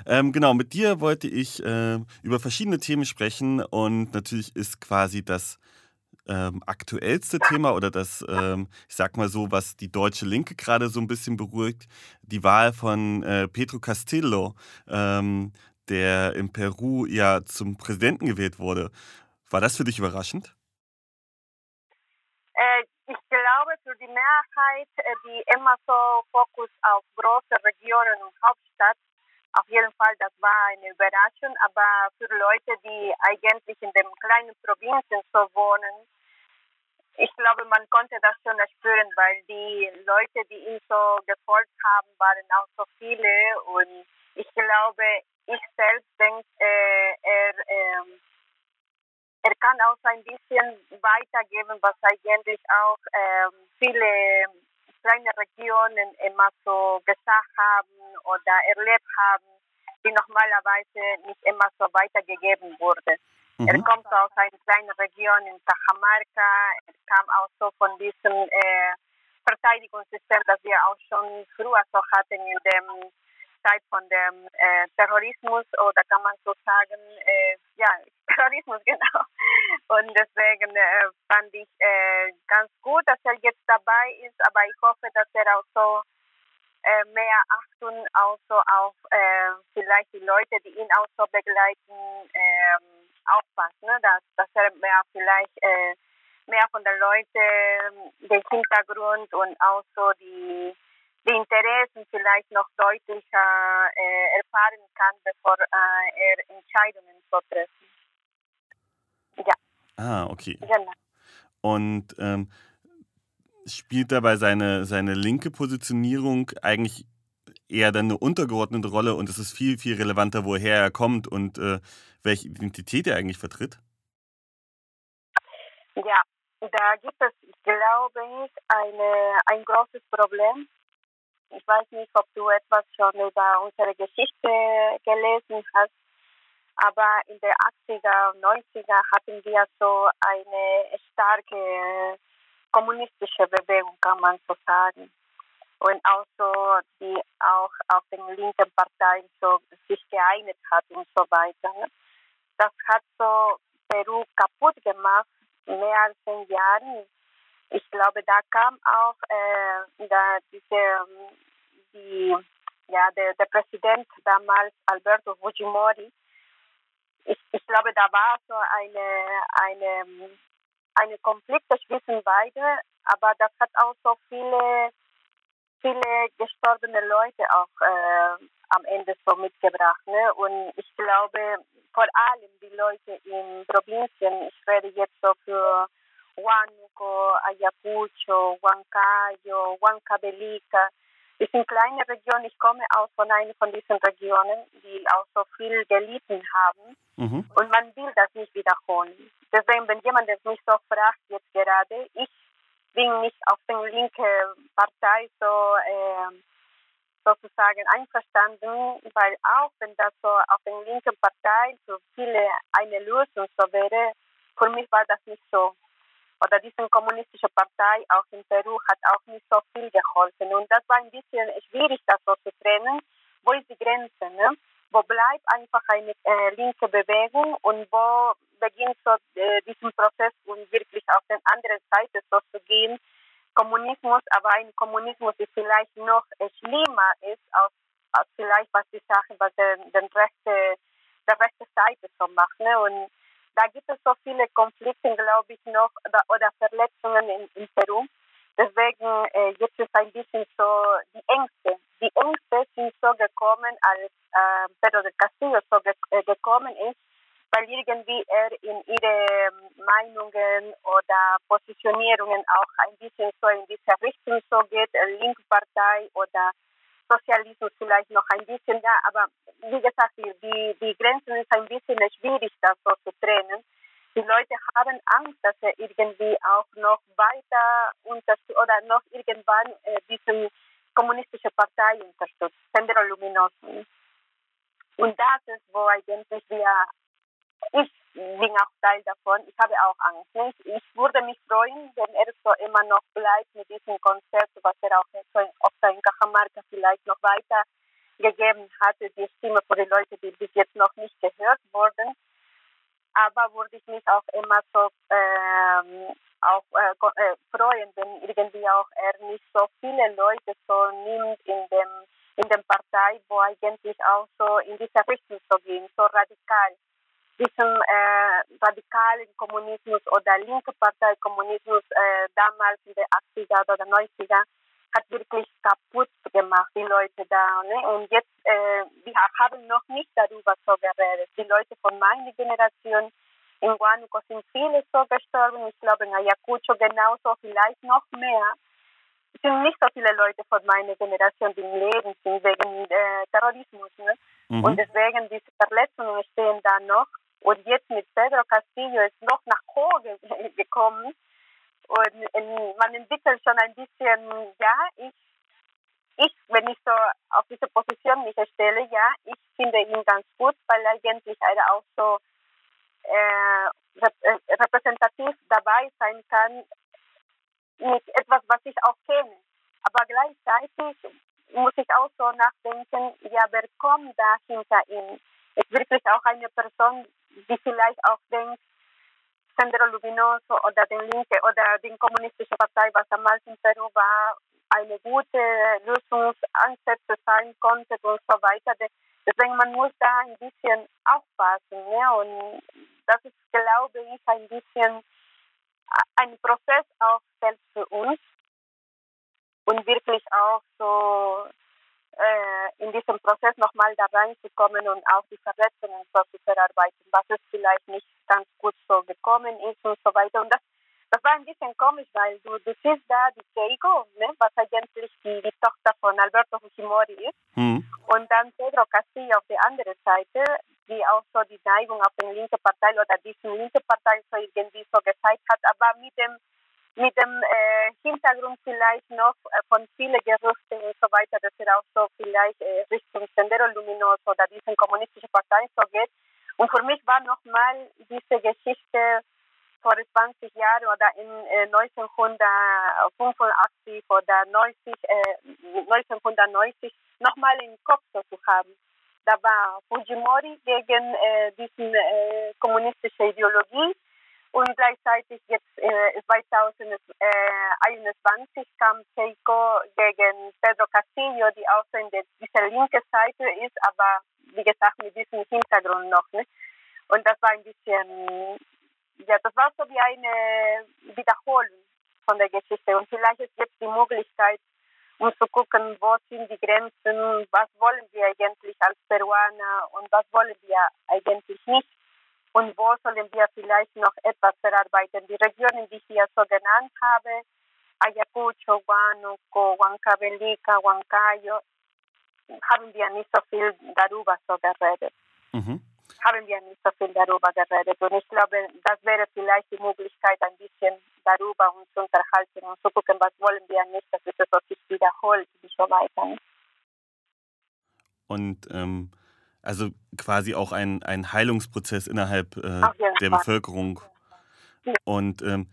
Ähm, genau, mit dir wollte ich äh, über verschiedene Themen sprechen und natürlich ist quasi das ähm, aktuellste Thema oder das, ähm, ich sag mal so, was die deutsche Linke gerade so ein bisschen beruhigt, die Wahl von äh, Pedro Castillo, ähm, der in Peru ja zum Präsidenten gewählt wurde. War das für dich überraschend? Äh, ich glaube, für die Mehrheit, äh, die immer so Fokus auf große Regionen und Hauptstadt, auf jeden Fall, das war eine Überraschung. Aber für Leute, die eigentlich in den kleinen Provinzen so wohnen, ich glaube, man konnte das schon spüren, weil die Leute, die ihm so gefolgt haben, waren auch so viele. Und ich glaube, ich selbst denke, äh, er, äh, er kann auch ein bisschen weitergeben, was eigentlich auch äh, viele kleine Regionen immer so gesagt haben oder erlebt haben, die normalerweise nicht immer so weitergegeben wurde. Mhm. Er kommt aus einer kleinen Region in Cajamarca, er kam auch so von diesem äh, Verteidigungssystem, das wir auch schon früher so hatten in dem Zeit von dem äh, Terrorismus oder kann man so sagen, äh, ja, Terrorismus, genau. Und deswegen äh, fand ich äh, ganz gut, dass er jetzt dabei ist, aber ich hoffe, dass er auch so äh, mehr Achtung auch so auf äh, vielleicht die Leute, die ihn auch so begleiten, ähm, aufpasst, ne? dass, dass er mehr vielleicht äh, mehr von den Leuten den Hintergrund und auch so die die Interessen vielleicht noch deutlicher äh, erfahren kann, bevor äh, er Entscheidungen so treffen. Ja. Ah, okay. Genau. Und ähm, spielt dabei seine, seine linke Positionierung eigentlich eher dann eine untergeordnete Rolle und es ist viel, viel relevanter, woher er kommt und äh, welche Identität er eigentlich vertritt? Ja, da gibt es, glaube ich, eine, ein großes Problem ich weiß nicht, ob du etwas schon über unsere Geschichte gelesen hast, aber in den 80er und 90er hatten wir so eine starke kommunistische Bewegung, kann man so sagen. Und auch so, die auch auf den linken Parteien so sich geeignet hat und so weiter. Das hat so Peru kaputt gemacht, mehr als zehn Jahren. Ich glaube, da kam auch äh, da diese, die, ja, der, der Präsident damals, Alberto Fujimori, ich, ich glaube, da war so eine, eine, eine Konflikt zwischen beiden, aber das hat auch so viele, viele gestorbene Leute auch äh, am Ende so mitgebracht. Ne? Und ich glaube, vor allem die Leute in Provinzen, ich rede jetzt so für Huánuco, Ayacucho, Huancayo, Huancavelica. Das sind kleine Regionen. Ich komme auch von einer von diesen Regionen, die auch so viel gelitten haben. Mhm. Und man will das nicht wiederholen. Deswegen, wenn jemand mich so fragt, jetzt gerade, ich bin nicht auf der linken Partei so äh, sozusagen einverstanden, weil auch wenn das so auf der linken Partei für viele eine Lösung so wäre, für mich war das nicht so oder diese kommunistische Partei auch in Peru hat auch nicht so viel geholfen. Und das war ein bisschen schwierig, das so zu trennen. Wo ist die Grenze? Ne? Wo bleibt einfach eine äh, linke Bewegung und wo beginnt so äh, diesen Prozess und wirklich auf der anderen Seite so zu gehen? Kommunismus, aber ein Kommunismus, der vielleicht noch schlimmer ist als, als vielleicht was die Sache, was den, den rechte, der rechte Seite so macht. Ne? Und da gibt es so viele Konflikte, glaube ich, noch oder Verletzungen in, in, Peru. Deswegen äh, jetzt ist ein bisschen so die Ängste. Die Ängste sind so gekommen, als äh, Pedro del Castillo so ge äh, gekommen ist, weil irgendwie er in ihre Meinungen oder Positionierungen auch ein bisschen so in diese Richtung so geht, Linkpartei oder Sozialismus vielleicht noch ein bisschen da, aber wie gesagt, die, die Grenzen ist ein bisschen schwierig, das so zu trennen. Die Leute haben Angst, dass er irgendwie auch noch weiter unterstützt oder noch irgendwann äh, diese kommunistische Partei unterstützt, Sendero Luminoso. Und das ist, wo eigentlich wir, ich bin auch Teil davon. Ich habe auch Angst. Ne? Ich würde mich freuen, wenn er so immer noch bleibt mit diesem Konzert, was er auch so oft in Cajamarca vielleicht noch weiter gegeben hatte, die Stimme für die Leute, die bis jetzt noch nicht gehört wurden. Aber würde ich mich auch immer so ähm, auch äh, äh, freuen, wenn irgendwie auch er nicht so viele Leute so nimmt in dem in der Partei, wo eigentlich auch so in diese Richtung so gehen, so radikal. Diesen äh, radikalen Kommunismus oder linke Partei Kommunismus äh, damals in den 80er oder 90er hat wirklich kaputt gemacht, die Leute da. Ne? Und jetzt, äh, wir haben noch nicht darüber so geredet. Die Leute von meiner Generation in Huánuco sind viele so gestorben. Ich glaube, in Ayacucho genauso, vielleicht noch mehr. Es sind nicht so viele Leute von meiner Generation, die im Leben sind wegen äh, Terrorismus. Ne? Mhm. Und deswegen, diese Verletzungen stehen da noch. Und jetzt mit Pedro Castillo ist noch nach hoch gekommen. Und in, man entwickelt schon ein bisschen, ja, ich, ich, wenn ich so auf diese Position mich stelle, ja, ich finde ihn ganz gut, weil er eigentlich auch so äh, repräsentativ dabei sein kann mit etwas, was ich auch kenne. Aber gleichzeitig muss ich auch so nachdenken, ja, wer kommt da hinter ihm? Ist wirklich auch eine Person, die vielleicht auch denkt, Sendero Luminoso oder den Linke oder die Kommunistische Partei, was damals in Peru war, eine gute Lösungsansätze sein konnte und so weiter. Deswegen man muss da ein bisschen aufpassen. Ne? Und das ist, glaube ich, ein bisschen ein Prozess auch selbst für uns und wirklich auch so äh, in diesem Prozess nochmal da reinzukommen und auch die Verletzungen so zu verarbeiten, was es vielleicht nicht ganz gut so gekommen ist und so weiter. Und das, das war ein bisschen komisch, weil du, du siehst da die Keiko, ne, was eigentlich die, die Tochter von Alberto Fujimori ist, mhm. und dann Pedro Castillo auf der anderen Seite, die auch so die Neigung auf die linke Partei oder diesen linke Partei so irgendwie so gezeigt hat, aber mit dem mit dem äh, Hintergrund vielleicht noch äh, von vielen Gerüchten und so weiter, dass er auch so vielleicht äh, Richtung Sendero Luminoso oder diesen kommunistischen Parteien so geht. Und für mich war nochmal diese Geschichte vor 20 Jahren oder in 1985 äh, oder 90, 1990 nochmal im Kopf so zu haben. Da war Fujimori gegen äh, diese äh, kommunistische Ideologie und gleichzeitig jetzt äh, 2021 kam Keiko gegen Pedro Castillo, die auch so in der, dieser linke Seite ist, aber wie gesagt mit diesem Hintergrund noch. Ne? Und das war ein bisschen, ja, das war so wie eine Wiederholung von der Geschichte. Und vielleicht ist jetzt die Möglichkeit, um zu gucken, wo sind die Grenzen, was wollen wir eigentlich als Peruaner und was wollen wir eigentlich nicht und wo sollen wir vielleicht noch etwas verarbeiten. Die Regionen, die ich hier so genannt habe, Ayacucho, Huánuco, Huancavelica, Huancayo, haben wir nicht so viel darüber so geredet. Mhm. Haben wir nicht so viel darüber geredet. Und ich glaube, das wäre vielleicht die Möglichkeit, ein bisschen darüber uns zu unterhalten und zu gucken, was wollen wir nicht, dass es sich wiederholt und so weiter. Und ähm, also quasi auch ein, ein Heilungsprozess innerhalb äh, der Bevölkerung. Und ähm,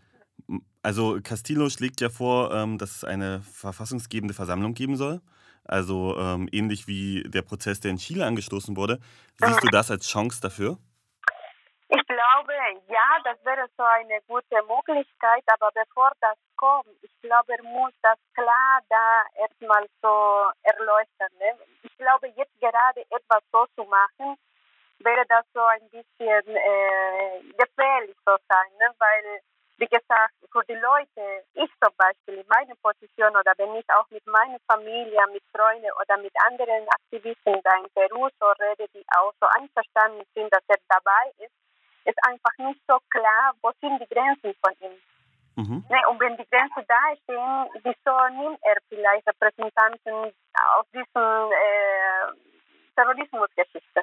also Castillo schlägt ja vor, ähm, dass es eine verfassungsgebende Versammlung geben soll. Also ähm, ähnlich wie der Prozess, der in Chile angestoßen wurde. Siehst du das als Chance dafür? Ja, das wäre so eine gute Möglichkeit, aber bevor das kommt, ich glaube, er muss das klar da erstmal so erleuchten. Ne? Ich glaube, jetzt gerade etwas so zu machen, wäre das so ein bisschen äh, gefährlich so sein, ne? weil, wie gesagt, für die Leute, ich zum Beispiel in meiner Position oder wenn ich auch mit meiner Familie, mit Freunden oder mit anderen Aktivisten da in Peru so rede, die auch so einverstanden sind, dass er dabei ist, ist einfach nicht so klar, wo sind die Grenzen von ihm. Mhm. Ne, und wenn die Grenzen da stehen, wieso nimmt er vielleicht Repräsentanten aus diesen äh, Terrorismusgeschichte?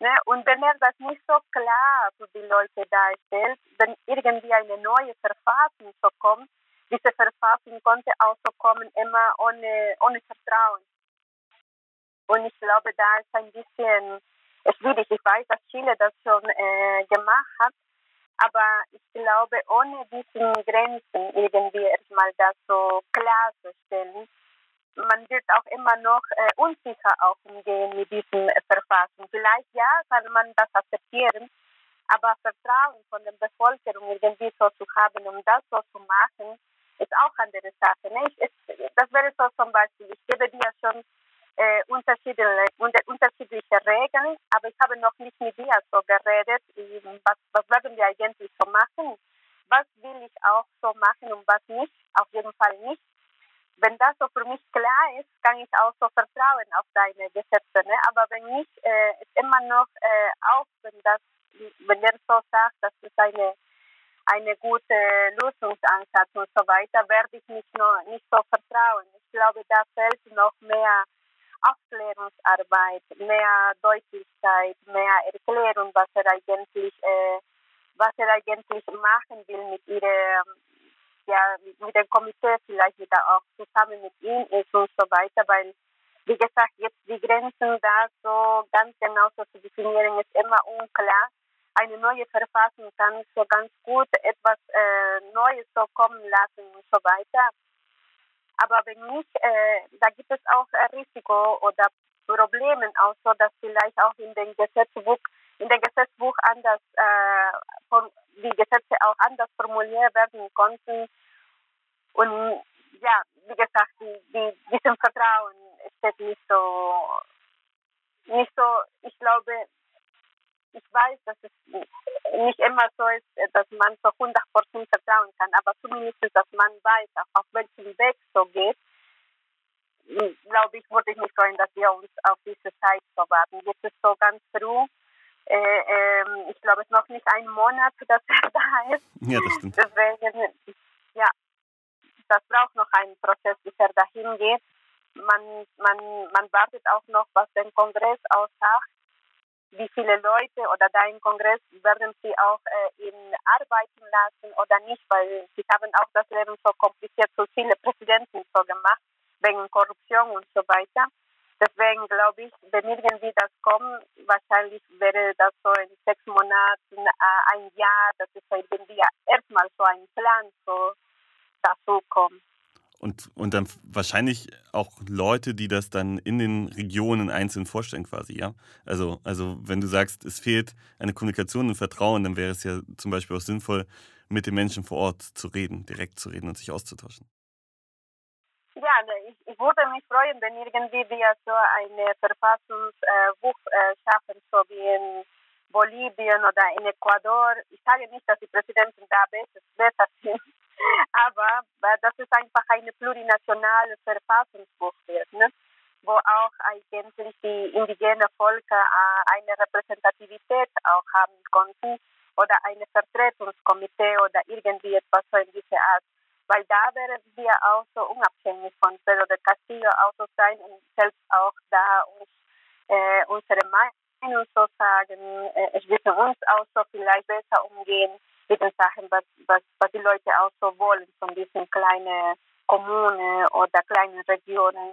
Ne, und wenn er das nicht so klar für die Leute darstellt, wenn irgendwie eine neue Verfassung so kommt, diese Verfassung konnte auch so kommen, immer ohne, ohne Vertrauen. Und ich glaube, da ist ein bisschen schwierig. Ich weiß, dass Chile das schon äh, gemacht hat, aber ich glaube, ohne diesen Grenzen irgendwie erstmal das so klarzustellen, man wird auch immer noch äh, unsicher auch umgehen mit diesen äh, Verfassungen. Vielleicht ja, kann man das akzeptieren, Aber Vertrauen von der Bevölkerung irgendwie so zu haben, um das so zu machen, ist auch eine andere Sache. Ne? Ich, es, das wäre so zum Beispiel, ich gebe dir schon äh, unterschiedliche, unterschiedliche Regeln, aber ich habe noch nicht mit dir so geredet, was, was werden wir eigentlich so machen, was will ich auch so machen und was nicht, auf jeden Fall nicht. Wenn das so für mich klar ist, kann ich auch so vertrauen auf deine Gesetze. Ne? Aber wenn nicht, äh, ist immer noch äh, auch, wenn das, wenn er so sagt, das ist eine eine gute Lösungsansatz und so weiter, werde ich nicht, nur, nicht so vertrauen. Ich glaube, da fehlt noch mehr Aufklärungsarbeit, mehr Deutlichkeit, mehr Erklärung, was er eigentlich, äh, was er eigentlich machen will mit ihrer, ja, mit dem Komitee vielleicht wieder auch zusammen mit ihm ist und so weiter, weil wie gesagt, jetzt die Grenzen da so ganz genau so zu definieren, ist immer unklar eine neue Verfassung kann so ganz gut etwas äh, Neues so kommen lassen und so weiter. Aber wenn nicht, äh, da gibt es auch Risiko oder Probleme, auch so, dass vielleicht auch in dem Gesetzbuch, in dem Gesetzbuch anders, äh, die Gesetze auch anders formuliert werden konnten. Und ja, wie gesagt, die, die, diesem Vertrauen steht nicht so, nicht so, ich glaube, ich weiß, dass es nicht immer so ist, dass man so 100% vertrauen kann, aber zumindest, dass man weiß, auf welchem Weg so geht, glaube ich, würde ich mich freuen, dass wir uns auf diese Zeit so warten. Jetzt ist so ganz früh. Äh, äh, ich glaube, es ist noch nicht ein Monat, dass er da ist. Ja, das stimmt. Deswegen, ja, das braucht noch einen Prozess, bis er dahin geht. Man, man, man wartet auch noch, was der Kongress aussagt wie viele Leute oder da im Kongress werden sie auch äh, ihn arbeiten lassen oder nicht, weil sie haben auch das Leben so kompliziert für viele Präsidenten so gemacht, wegen Korruption und so weiter. Deswegen glaube ich, wenn irgendwie das kommt, wahrscheinlich wäre das so in sechs Monaten, äh, ein Jahr, das ist irgendwie erstmal so ein Plan so dazu kommt. Und, und dann wahrscheinlich auch Leute, die das dann in den Regionen einzeln vorstellen, quasi, ja. Also, also wenn du sagst, es fehlt eine Kommunikation und Vertrauen, dann wäre es ja zum Beispiel auch sinnvoll, mit den Menschen vor Ort zu reden, direkt zu reden und sich auszutauschen. Ja, ne, ich, ich würde mich freuen, wenn irgendwie wir so ein Verfassungsbuch äh, schaffen, so wie in Bolivien oder in Ecuador. Ich sage nicht, dass die Präsidenten da besser sind, aber das ist einfach eine plurinationale Verfassungsbuch wird, ne? wo auch eigentlich die indigenen Völker äh, eine Repräsentativität auch haben konnten oder eine Vertretungskomitee oder irgendwie etwas so in dieser Art. Weil da werden wir auch so unabhängig von Pedro de Castillo auch so sein und selbst auch da uns äh, unsere Meinung so sagen, äh, es wird uns auch so vielleicht besser umgehen mit den Sachen, was, was, was die Leute auch so wollen von diesen kleinen Kommunen oder kleinen Regionen.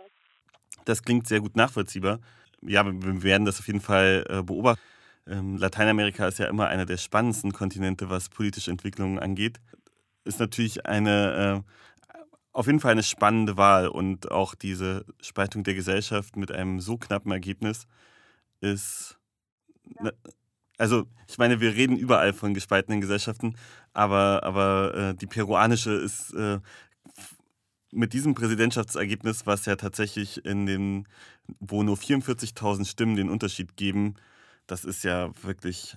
Das klingt sehr gut nachvollziehbar. Ja, wir werden das auf jeden Fall äh, beobachten. Ähm, Lateinamerika ist ja immer einer der spannendsten Kontinente, was politische Entwicklungen angeht. Ist natürlich eine, äh, auf jeden Fall eine spannende Wahl und auch diese Spaltung der Gesellschaft mit einem so knappen Ergebnis ist ja. Also ich meine, wir reden überall von gespaltenen Gesellschaften, aber, aber äh, die peruanische ist äh, mit diesem Präsidentschaftsergebnis, was ja tatsächlich in den, wo nur 44.000 Stimmen den Unterschied geben, das ist ja wirklich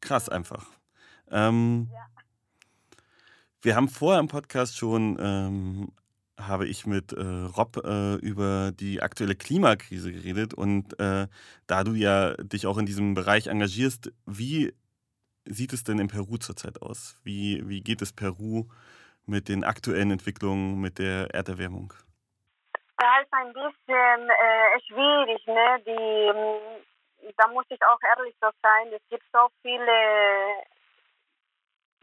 krass einfach. Ähm, ja. Wir haben vorher im Podcast schon ähm, habe ich mit äh, Rob äh, über die aktuelle Klimakrise geredet und äh, da du ja dich auch in diesem Bereich engagierst, wie sieht es denn in Peru zurzeit aus? Wie, wie geht es Peru mit den aktuellen Entwicklungen mit der Erderwärmung? Da ist ein bisschen äh, schwierig, ne? Die, da muss ich auch ehrlich so sein, es gibt so viele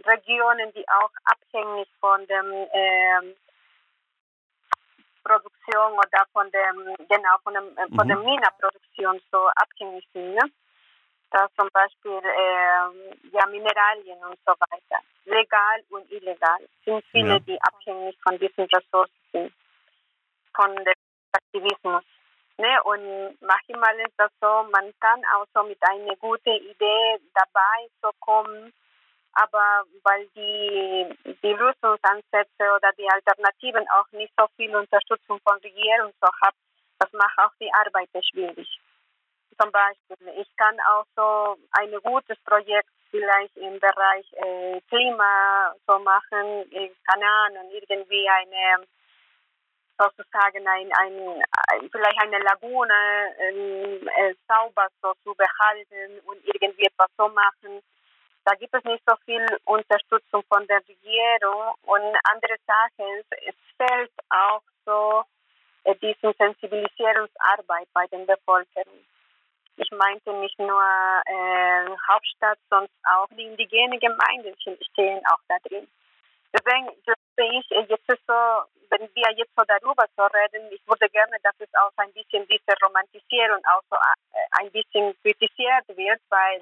Regionen, die auch abhängig von dem ähm, Produktion oder von dem, genau, von, dem, äh, von mhm. der Minenproduktion so abhängig sind. Ne? Da zum Beispiel äh, ja, Mineralien und so weiter. Legal und illegal. Sind viele, ja. die abhängig von diesen Ressourcen sind. Von dem Aktivismus. Ne? Und manchmal ist das so, man kann auch so mit einer guten Idee dabei so kommen, aber weil die, die Lösungsansätze oder die Alternativen auch nicht so viel Unterstützung von Regierung so haben, das macht auch die Arbeit schwierig. Zum Beispiel, ich kann auch so ein gutes Projekt vielleicht im Bereich äh, Klima so machen, keine Ahnung, irgendwie eine sozusagen ein, ein, vielleicht eine Lagune ähm, äh, sauber so zu behalten und irgendwie etwas so machen. Da gibt es nicht so viel Unterstützung von der Regierung und andere Sachen, es fehlt auch so äh, diese Sensibilisierungsarbeit bei den Bevölkerung. Ich meinte nicht nur äh, Hauptstadt, sondern auch die indigenen Gemeinden stehen auch da drin. Deswegen glaube ich, jetzt ist so, wenn wir jetzt so darüber so reden, ich würde gerne, dass es auch ein bisschen diese Romantisierung auch so äh, ein bisschen kritisiert wird, weil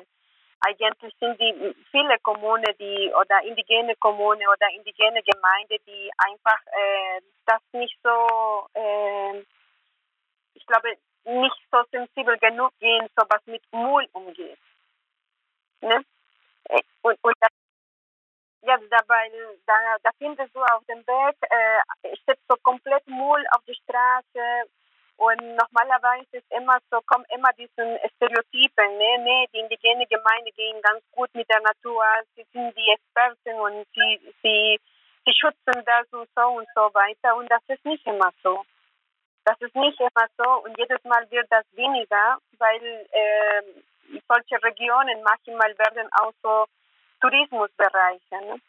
eigentlich sind die viele Kommunen, die oder indigene Kommunen oder indigene Gemeinden, die einfach äh, das nicht so, äh, ich glaube, nicht so sensibel genug gehen, so was mit Müll umgeht. Ne? Äh, und, und das ja, dabei, da, da findest du auf dem Weg, äh, steht so komplett Müll auf der Straße und normalerweise ist immer so, kommen immer diese Stereotypen, ne, ne, die indigene Gemeinde gehen ganz gut mit der Natur, sie sind die Experten und sie, sie, sie schützen das und so und so weiter und das ist nicht immer so. Das ist nicht immer so und jedes Mal wird das weniger, weil äh, solche Regionen manchmal werden auch so Tourismusbereiche. Ne?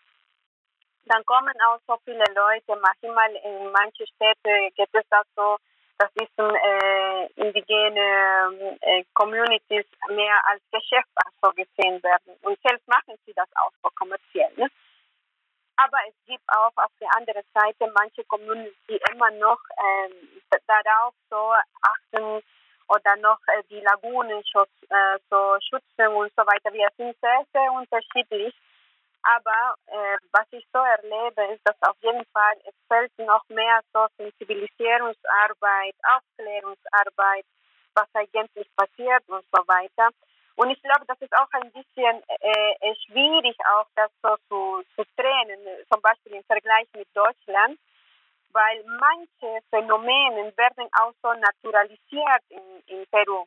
Dann kommen auch so viele Leute, manchmal in manche Städte gibt es auch so, dass diese äh, indigene äh, Communities mehr als Geschäft so gesehen werden. Und selbst machen sie das auch so kommerziell. Ne? Aber es gibt auch auf der anderen Seite manche Communities, die immer noch äh, darauf so achten, oder noch äh, die Lagunen äh, so schützen und so weiter. Wir sind sehr, sehr unterschiedlich. Aber äh, was ich so erlebe, ist, dass auf jeden Fall es fällt noch mehr so Sensibilisierungsarbeit, Aufklärungsarbeit, was eigentlich passiert und so weiter. Und ich glaube, das ist auch ein bisschen äh, schwierig, auch das so zu, zu trennen, zum Beispiel im Vergleich mit Deutschland weil manche Phänomene werden auch so naturalisiert in, in Peru.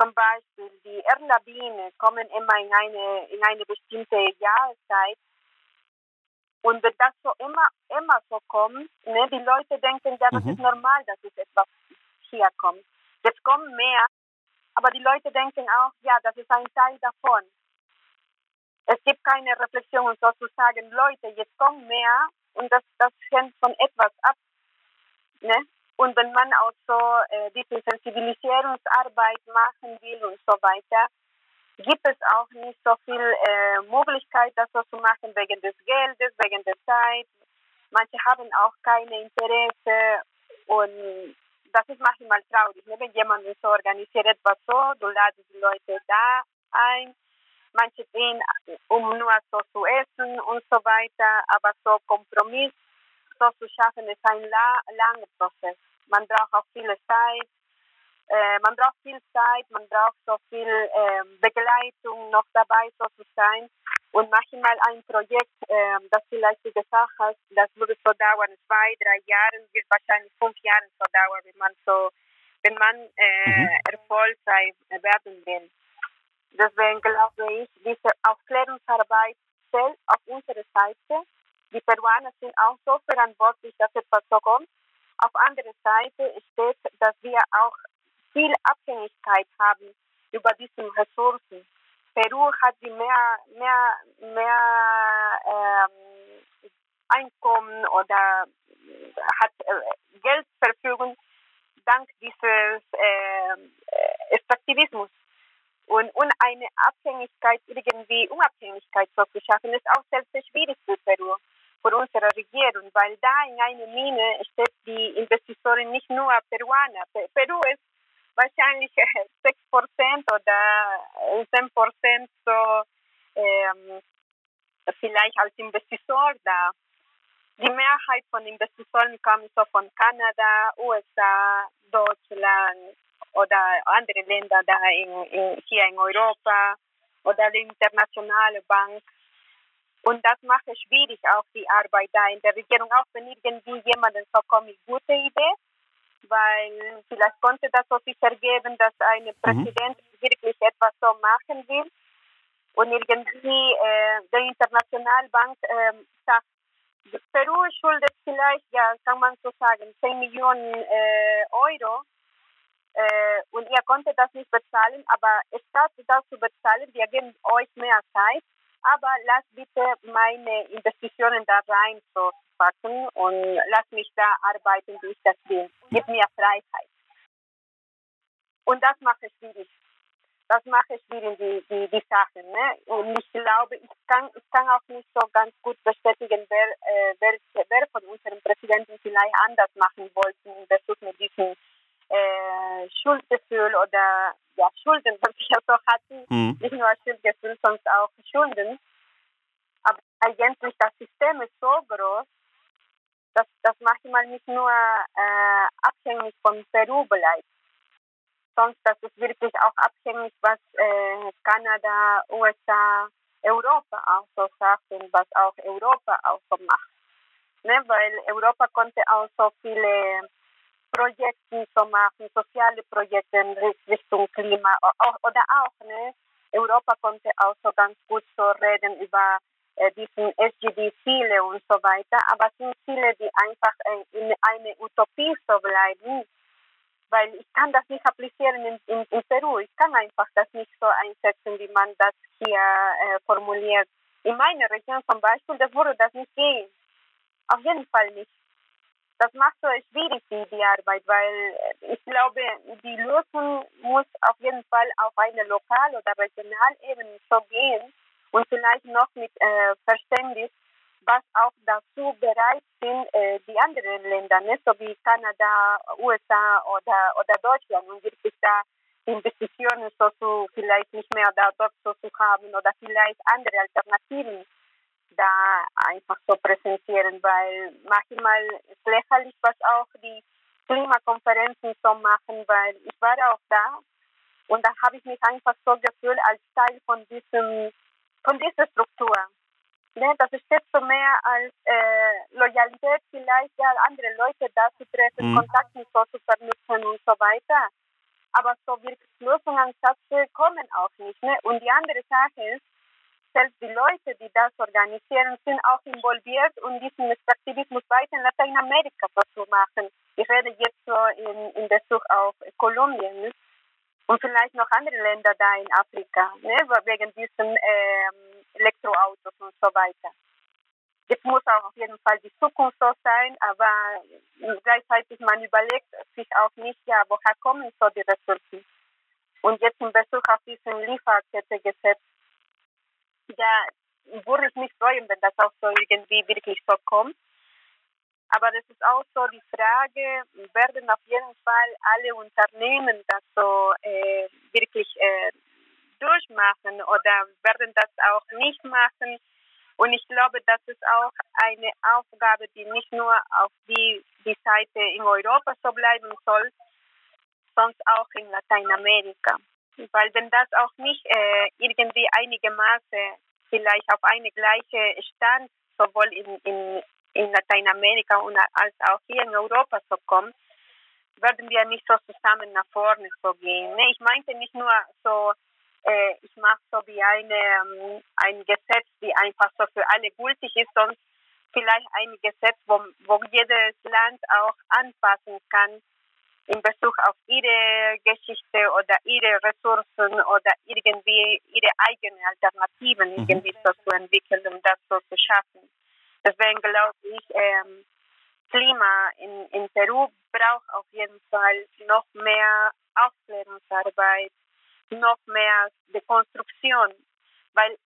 Zum Beispiel die Erdlawine kommen immer in eine, in eine bestimmte Jahreszeit. Und wenn das so immer, immer so kommt, ne, die Leute denken, ja, das mhm. ist normal, dass es etwas hier kommt. Jetzt kommen mehr, aber die Leute denken auch, ja, das ist ein Teil davon. Es gibt keine Reflexion und sozusagen, Leute, jetzt kommen mehr und das, das hängt von etwas ab. Ne? Und wenn man auch so äh, diese Sensibilisierungsarbeit machen will und so weiter, gibt es auch nicht so viel äh, Möglichkeit, das so zu machen wegen des Geldes, wegen der Zeit. Manche haben auch keine Interesse und das ist manchmal traurig. Ne? Wenn jemand so organisiert etwas so, du ladest die Leute da ein, manche gehen, um nur so zu essen und so weiter, aber so Kompromiss so zu schaffen ist ein la langer Prozess. Man braucht auch viel Zeit, äh, man braucht viel Zeit, man braucht so viel äh, Begleitung noch dabei so zu sein und manchmal ein Projekt, äh, das vielleicht du gesagt hast, das würde so dauern zwei, drei Jahre, wird wahrscheinlich fünf Jahre so dauern, wenn man so, wenn man äh, mhm. erfolgreich werden will. Deswegen glaube ich, diese Aufklärungsarbeit zählt auf unserer Seite. Die Peruaner sind auch so verantwortlich, dass etwas so kommt. Auf anderer Seite steht, dass wir auch viel Abhängigkeit haben über diese Ressourcen. Peru hat die mehr, mehr, mehr ähm, Einkommen oder hat äh, Geldverfügung dank dieses äh, Extraktivismus. Und, und eine Abhängigkeit, irgendwie Unabhängigkeit zu schaffen, ist auch selbst schwierig für Peru, für unsere Regierung, weil da in einer Mine steht die Investoren nicht nur Peruaner. Peru ist wahrscheinlich 6% oder 10% so ähm, vielleicht als Investor da. die Mehrheit von Investitionen kam so von Kanada, USA, Deutschland oder andere Länder da in, in, hier in Europa oder die internationale Bank. Und das macht es schwierig, auch die Arbeit da in der Regierung, auch wenn irgendwie jemanden so kommt gute Idee, weil vielleicht konnte das so sich ergeben, dass ein mhm. Präsident wirklich etwas so machen will. Und irgendwie äh, der Internationalbank äh, sagt, Peru schuldet vielleicht, ja, kann man so sagen, 10 Millionen äh, Euro. Äh, und ihr konntet das nicht bezahlen, aber statt das zu bezahlen, wir geben euch mehr Zeit, aber lasst bitte meine Investitionen da rein so packen und lasst mich da arbeiten, wie ich das will. Gib mir Freiheit. Und das macht es schwierig das mache ich wieder die, die, die Sachen. Ne? Und ich glaube, ich kann, ich kann auch nicht so ganz gut bestätigen, wer, äh, wer, wer von unseren Präsidenten vielleicht anders machen in Bezug mit diesem äh, Schuldgefühl oder ja, Schulden, was wir so hatten. Mhm. Nicht nur Schuldgefühl, sondern auch Schulden. Aber eigentlich das System ist so groß, dass das manchmal nicht nur äh, abhängig von Peru bleibt sonst das ist wirklich auch abhängig, was äh, Kanada, USA, Europa auch so sagt und was auch Europa auch so macht. Ne? Weil Europa konnte auch so viele Projekte so machen, soziale Projekte in Richtung Klima oder auch, ne? Europa konnte auch so ganz gut so reden über äh, diesen SGD-Ziele und so weiter, aber es sind Ziele, die einfach äh, in eine Utopie so bleiben, weil ich kann das nicht applizieren in, in, in, Peru. Ich kann einfach das nicht so einsetzen, wie man das hier äh, formuliert. In meiner Region zum Beispiel, das würde das nicht gehen. Auf jeden Fall nicht. Das macht so schwierig die, Arbeit, weil ich glaube, die Lösung muss auf jeden Fall auf eine Lokal- oder Regionalebene so gehen und vielleicht noch mit äh, Verständnis was auch dazu bereit sind, äh, die anderen Länder, ne, so wie Kanada, USA oder, oder Deutschland, und wirklich da Investitionen so zu, vielleicht nicht mehr da dort so zu haben oder vielleicht andere Alternativen da einfach so präsentieren, weil manchmal ist lächerlich, was auch die Klimakonferenzen so machen, weil ich war auch da und da habe ich mich einfach so gefühlt als Teil von diesem von dieser Struktur. Ne, das ist jetzt so mehr als äh, Loyalität, vielleicht ja andere Leute da zu treffen, mhm. Kontakte so zu verknüpfen und so weiter. Aber so wirklich Lösungsansätze kommen auch nicht. Ne? Und die andere Sache ist, selbst die Leute, die das organisieren, sind auch involviert und diesen Aktivismus weiter in Lateinamerika zu machen. Ich rede jetzt so in, in Bezug auf Kolumbien. Ne? und vielleicht noch andere Länder da in Afrika, ne, wegen diesen ähm, Elektroautos und so weiter. Jetzt muss auch auf jeden Fall die Zukunft so sein, aber gleichzeitig man überlegt sich auch nicht, ja, woher kommen so die Ressourcen? Und jetzt in Bezug auf diesen Lieferkettegesetz, ja, würde ich mich freuen, wenn das auch so irgendwie wirklich so kommt. Aber das ist auch so die Frage, werden auf jeden Fall alle Unternehmen das so äh, wirklich äh, durchmachen oder werden das auch nicht machen? Und ich glaube, das ist auch eine Aufgabe, die nicht nur auf die, die Seite in Europa so bleiben soll, sondern auch in Lateinamerika. Weil wenn das auch nicht äh, irgendwie einige Maße vielleicht auf eine gleiche Stand sowohl in, in in Lateinamerika und als auch hier in Europa so kommt, werden wir nicht so zusammen nach vorne so gehen. Nee, ich meinte nicht nur so, äh, ich mache so wie eine, ähm, ein Gesetz, die einfach so für alle gültig ist, sondern vielleicht ein Gesetz, wo, wo jedes Land auch anpassen kann in Bezug auf ihre Geschichte oder ihre Ressourcen oder irgendwie ihre eigenen Alternativen mhm. irgendwie so zu entwickeln, um das so zu schaffen. Deswegen glaube ich, ähm, Klima in, in Peru braucht auf jeden Fall noch mehr Aufklärungsarbeit, noch mehr Dekonstruktion, weil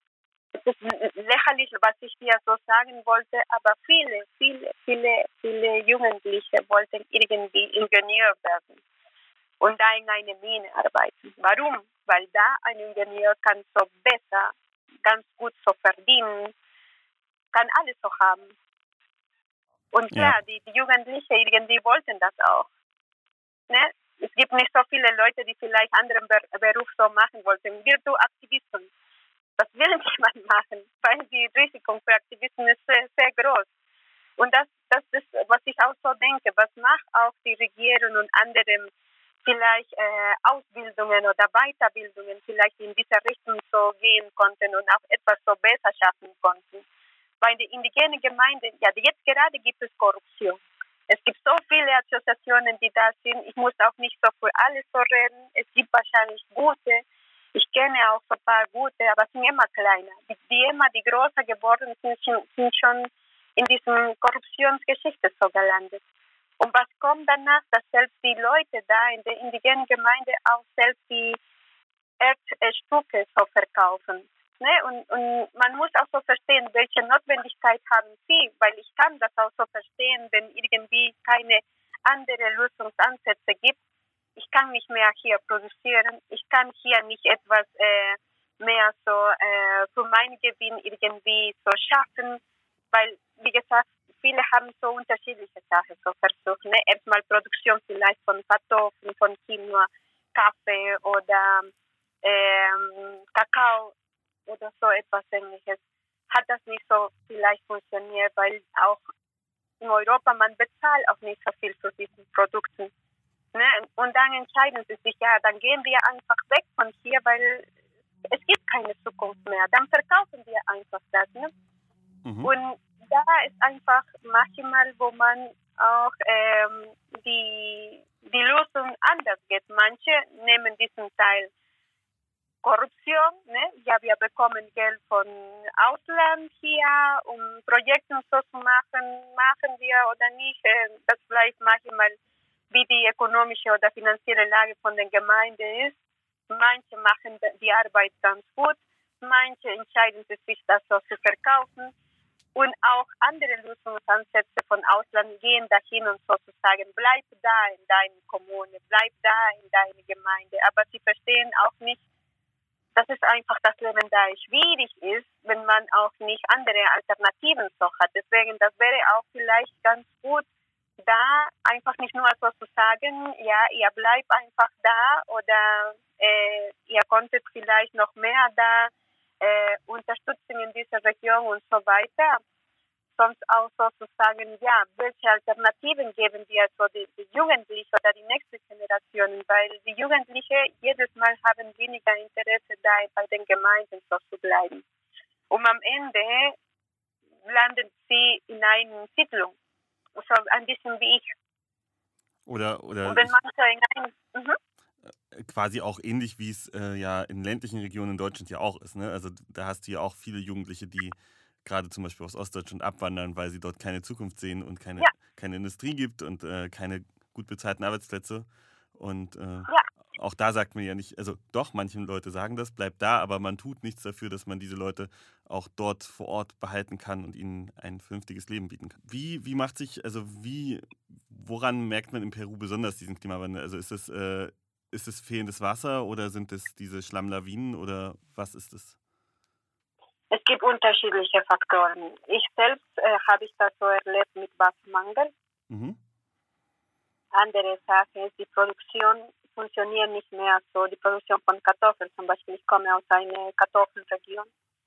es ist lächerlich, was ich hier so sagen wollte, aber viele, viele, viele, viele Jugendliche wollten irgendwie Ingenieur werden und da in einer Mine arbeiten. Warum? Weil da ein Ingenieur kann so besser, ganz gut so verdienen, kann alles so haben. Und klar, die, die Jugendlichen irgendwie wollten das auch. Ne? Es gibt nicht so viele Leute, die vielleicht anderen Ber Beruf so machen wollten. Wir du Aktivisten. Das will niemand machen, weil die Risiko für Aktivisten ist sehr, sehr groß. Und das, das ist, was ich auch so denke. Was macht auch die Regierung und andere vielleicht äh, Ausbildungen oder Weiterbildungen vielleicht in diese Richtung so gehen konnten und auch etwas so besser schaffen konnten. Weil die indigenen Gemeinden, ja, jetzt gerade gibt es Korruption. Es gibt so viele Assoziationen, die da sind. Ich muss auch nicht so für alles so reden. Es gibt wahrscheinlich gute. Kenne auch ein paar gute, aber sind immer kleiner. Die, die immer, die größer geworden sind, sind schon in diesem Korruptionsgeschichte so gelandet. Und was kommt danach, dass selbst die Leute da in der indigenen Gemeinde auch selbst die Erzstücke so verkaufen. Ne? Und, und man muss auch so verstehen, welche Notwendigkeit haben sie, weil ich kann das auch so verstehen, wenn irgendwie keine andere Lösungsansätze gibt. Kann nicht mehr hier produzieren, ich kann hier nicht etwas äh, mehr so äh, für meinen Gewinn irgendwie so schaffen, weil, wie gesagt, viele haben so unterschiedliche Sachen so versucht. Ne? Erstmal Produktion vielleicht von Kartoffeln, von Quinoa, Kaffee oder ähm, Kakao oder so etwas ähnliches. Hat das nicht so vielleicht funktioniert, weil auch in Europa man bezahlt auch nicht so viel für diese Produkte. Ne? Und dann entscheiden sie sich, ja, dann gehen wir einfach weg von hier, weil es gibt keine Zukunft mehr. Dann verkaufen wir einfach das. Ne? Mhm. Und da ist einfach manchmal, wo man auch ähm, die, die Lösung anders geht. Manche nehmen diesen Teil Korruption. Ne? Ja, wir bekommen Geld von Ausland hier, um Projekte so zu machen. Machen wir oder nicht? Äh, das bleibt manchmal, wie die ökonomische oder finanzielle Lage von der Gemeinde ist. Manche machen die Arbeit ganz gut. Manche entscheiden sich, das so zu verkaufen. Und auch andere Lösungsansätze von Ausland gehen dahin und sozusagen, bleib da in deiner Kommune, bleib da in deiner Gemeinde. Aber sie verstehen auch nicht, dass es einfach das Leben da schwierig ist, wenn man auch nicht andere Alternativen so hat. Deswegen, das wäre auch vielleicht ganz gut, da einfach nicht nur so zu sagen, ja, ihr bleibt einfach da oder äh, ihr konntet vielleicht noch mehr da äh, Unterstützung in dieser Region und so weiter. Sonst auch sozusagen, ja, welche Alternativen geben wir so die, die Jugendlichen oder die nächste Generation, weil die Jugendlichen jedes Mal haben weniger Interesse da bei den Gemeinden so zu bleiben. Und am Ende landen sie in einer Siedlung, so ein bisschen wie ich. Oder, oder und wenn man so in einem, mhm quasi auch ähnlich, wie es äh, ja in ländlichen Regionen in Deutschland ja auch ist. Ne? Also da hast du ja auch viele Jugendliche, die gerade zum Beispiel aus Ostdeutschland abwandern, weil sie dort keine Zukunft sehen und keine, ja. keine Industrie gibt und äh, keine gut bezahlten Arbeitsplätze. Und äh, ja. Auch da sagt man ja nicht, also doch, manche Leute sagen das, bleibt da, aber man tut nichts dafür, dass man diese Leute auch dort vor Ort behalten kann und ihnen ein vernünftiges Leben bieten kann. Wie, wie macht sich, also wie, woran merkt man in Peru besonders diesen Klimawandel? Also ist es äh, ist es fehlendes Wasser oder sind es diese Schlammlawinen oder was ist es? Es gibt unterschiedliche Faktoren. Ich selbst äh, habe ich das so erlebt mit Wassermangel. Mhm. Andere Sache ist, die Produktion funktioniert nicht mehr so. Die Produktion von Kartoffeln zum Beispiel. Ich komme aus einer Kartoffelregion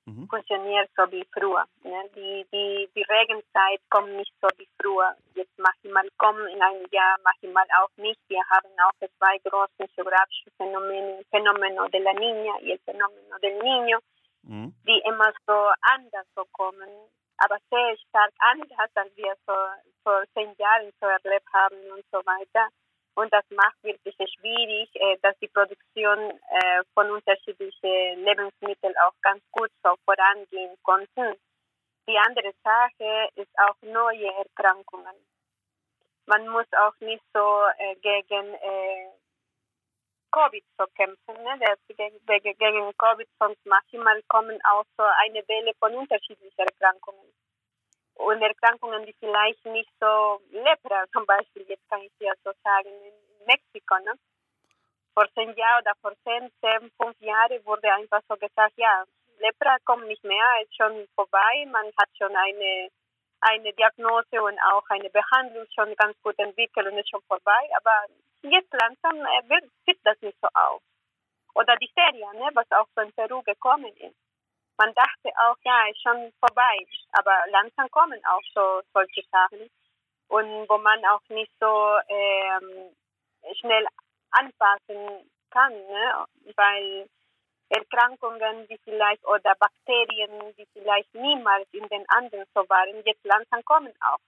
mhm. funktioniert so wie früher. Ne? Die, die, die Regenzeit kommt nicht so wie früher. Jetzt manchmal kommen in einem Jahr, manchmal auch nicht. Wir haben auch zwei große geografische Phänomene, Phänomeno de la Niña y el Phänomeno del Niño, mhm. die immer so anders so kommen, aber sehr stark anders, als wir so vor zehn Jahren so erlebt haben und so weiter. Und das macht wirklich schwierig, äh, dass die Produktion äh, von unterschiedlichen Lebensmitteln auch ganz gut so vorangehen konnte. Die andere Sache ist auch neue Erkrankungen. Man muss auch nicht so äh, gegen Covid so kämpfen. Ne? Gegen, Covid, sonst manchmal kommen auch so eine Welle von unterschiedlichen Erkrankungen und Erkrankungen, die vielleicht nicht so Lepra zum Beispiel, jetzt kann ich ja so sagen, in Mexiko, ne? Vor zehn Jahren oder vor zehn, zehn, fünf Jahren wurde einfach so gesagt, ja, Lepra kommt nicht mehr, ist schon vorbei, man hat schon eine eine Diagnose und auch eine Behandlung schon ganz gut entwickelt und ist schon vorbei. Aber jetzt langsam äh, wird, sieht das nicht so aus. Oder die Serie, ne, was auch so in Peru gekommen ist. Man dachte auch, ja, ist schon vorbei. Aber langsam kommen auch so solche Sachen. Und wo man auch nicht so ähm, schnell anpassen kann, ne? weil Erkrankungen, die vielleicht oder Bakterien, die vielleicht niemals in den anderen so waren, jetzt langsam kommen auch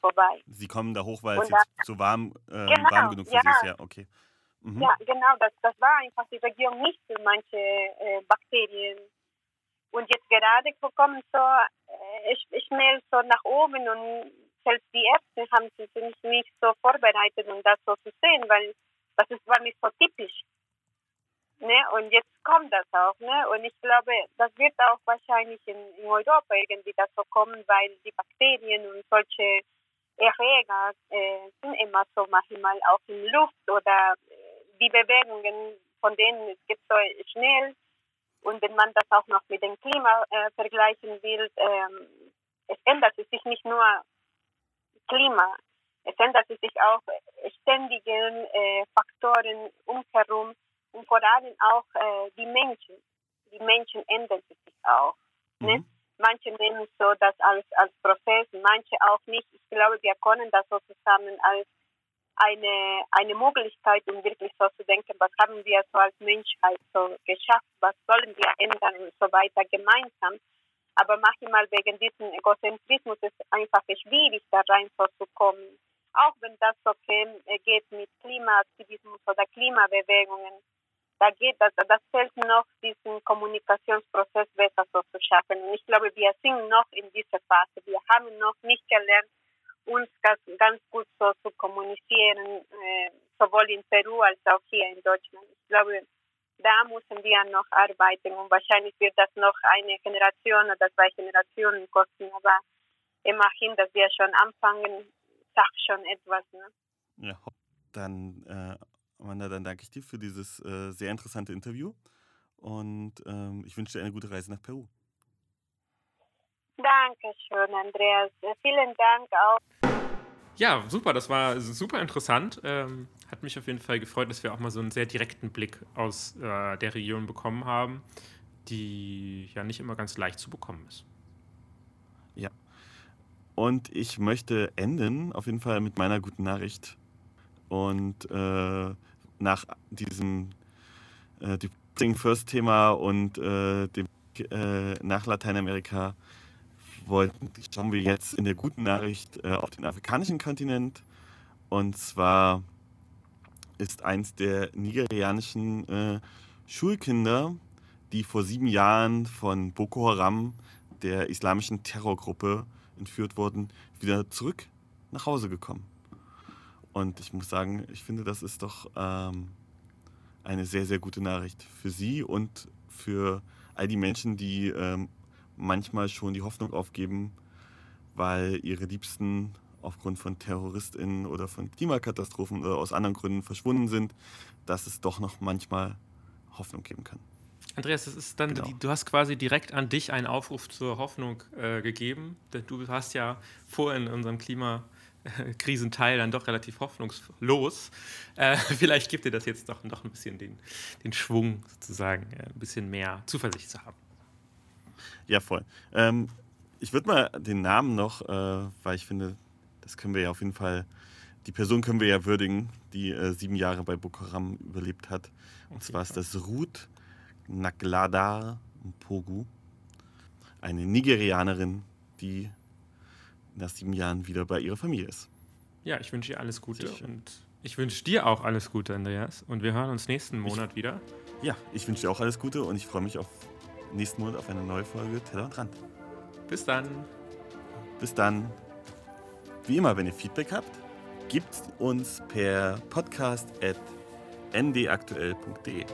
vorbei. Sie kommen da hoch, weil es jetzt so warm, äh, genau, warm genug für ja. sie ist, ja, okay. Mhm. Ja, genau, das, das war einfach die Region nicht für manche äh, Bakterien. Und jetzt gerade kommen so äh, schnell so nach oben und selbst die Ärzte haben sich nicht so vorbereitet, um das so zu sehen, weil das ist, war nicht so typisch. Ne? Und jetzt kommt das auch. Ne? Und ich glaube, das wird auch wahrscheinlich in, in Europa irgendwie das so kommen, weil die Bakterien und solche Erreger äh, sind immer so manchmal auch in Luft oder äh, die Bewegungen von denen es geht so schnell. Und wenn man das auch noch mit dem Klima äh, vergleichen will, ähm, es ändert sich nicht nur Klima, es ändert sich auch ständige äh, Faktoren umherum und vor allem auch äh, die Menschen. Die Menschen ändern sich auch. Ne? Mhm. Ne? Manche nehmen so das als, als Prozess, manche auch nicht. Ich glaube, wir können das so zusammen als eine, eine Möglichkeit, um wirklich so zu denken, was haben wir so als Menschheit so geschafft, was sollen wir ändern und so weiter gemeinsam. Aber manchmal wegen diesem Egozentrismus ist es einfach schwierig, da rein so zu kommen. Auch wenn das okay geht mit Klimaaktivismus oder Klimabewegungen da geht das, das fällt noch, diesen Kommunikationsprozess besser so zu schaffen. Und ich glaube, wir sind noch in dieser Phase. Wir haben noch nicht gelernt, uns ganz, ganz gut so zu kommunizieren, äh, sowohl in Peru als auch hier in Deutschland. Ich glaube, da müssen wir noch arbeiten und wahrscheinlich wird das noch eine Generation oder zwei Generationen kosten, aber immerhin, dass wir schon anfangen, sagt schon etwas. Ne? Ja, dann äh, Amanda, dann danke ich dir für dieses äh, sehr interessante Interview und ähm, ich wünsche dir eine gute Reise nach Peru. Dankeschön, Andreas. Vielen Dank auch. Ja, super, das war super interessant. Ähm, hat mich auf jeden Fall gefreut, dass wir auch mal so einen sehr direkten Blick aus äh, der Region bekommen haben, die ja nicht immer ganz leicht zu bekommen ist. Ja. Und ich möchte enden auf jeden Fall mit meiner guten Nachricht. Und äh, nach diesem äh, Depressing First Thema und äh, dem äh, nach Lateinamerika wollten, schauen wir jetzt in der guten Nachricht äh, auf den afrikanischen Kontinent. Und zwar ist eins der nigerianischen äh, Schulkinder, die vor sieben Jahren von Boko Haram, der islamischen Terrorgruppe, entführt wurden, wieder zurück nach Hause gekommen. Und ich muss sagen, ich finde, das ist doch ähm, eine sehr, sehr gute Nachricht für Sie und für all die Menschen, die ähm, manchmal schon die Hoffnung aufgeben, weil ihre Liebsten aufgrund von TerroristInnen oder von Klimakatastrophen oder aus anderen Gründen verschwunden sind, dass es doch noch manchmal Hoffnung geben kann. Andreas, das ist dann, genau. du hast quasi direkt an dich einen Aufruf zur Hoffnung äh, gegeben. Du hast ja vorhin in unserem Klima Krisenteil dann doch relativ hoffnungslos. Äh, vielleicht gibt dir das jetzt doch noch ein bisschen den, den Schwung, sozusagen, äh, ein bisschen mehr Zuversicht zu haben. Ja, voll. Ähm, ich würde mal den Namen noch, äh, weil ich finde, das können wir ja auf jeden Fall, die Person können wir ja würdigen, die äh, sieben Jahre bei Boko Haram überlebt hat. Und zwar ist das Ruth Naglada Mpogu, eine Nigerianerin, die nach sieben Jahren wieder bei ihrer Familie ist. Ja, ich wünsche ihr alles Gute und ich wünsche dir auch alles Gute, Andreas. Und wir hören uns nächsten Monat ich, wieder. Ja, ich wünsche dir auch alles Gute und ich freue mich auf nächsten Monat auf eine neue Folge Teller und Rand. Bis dann. Bis dann. Wie immer, wenn ihr Feedback habt, gebt uns per podcast at ndaktuell.de.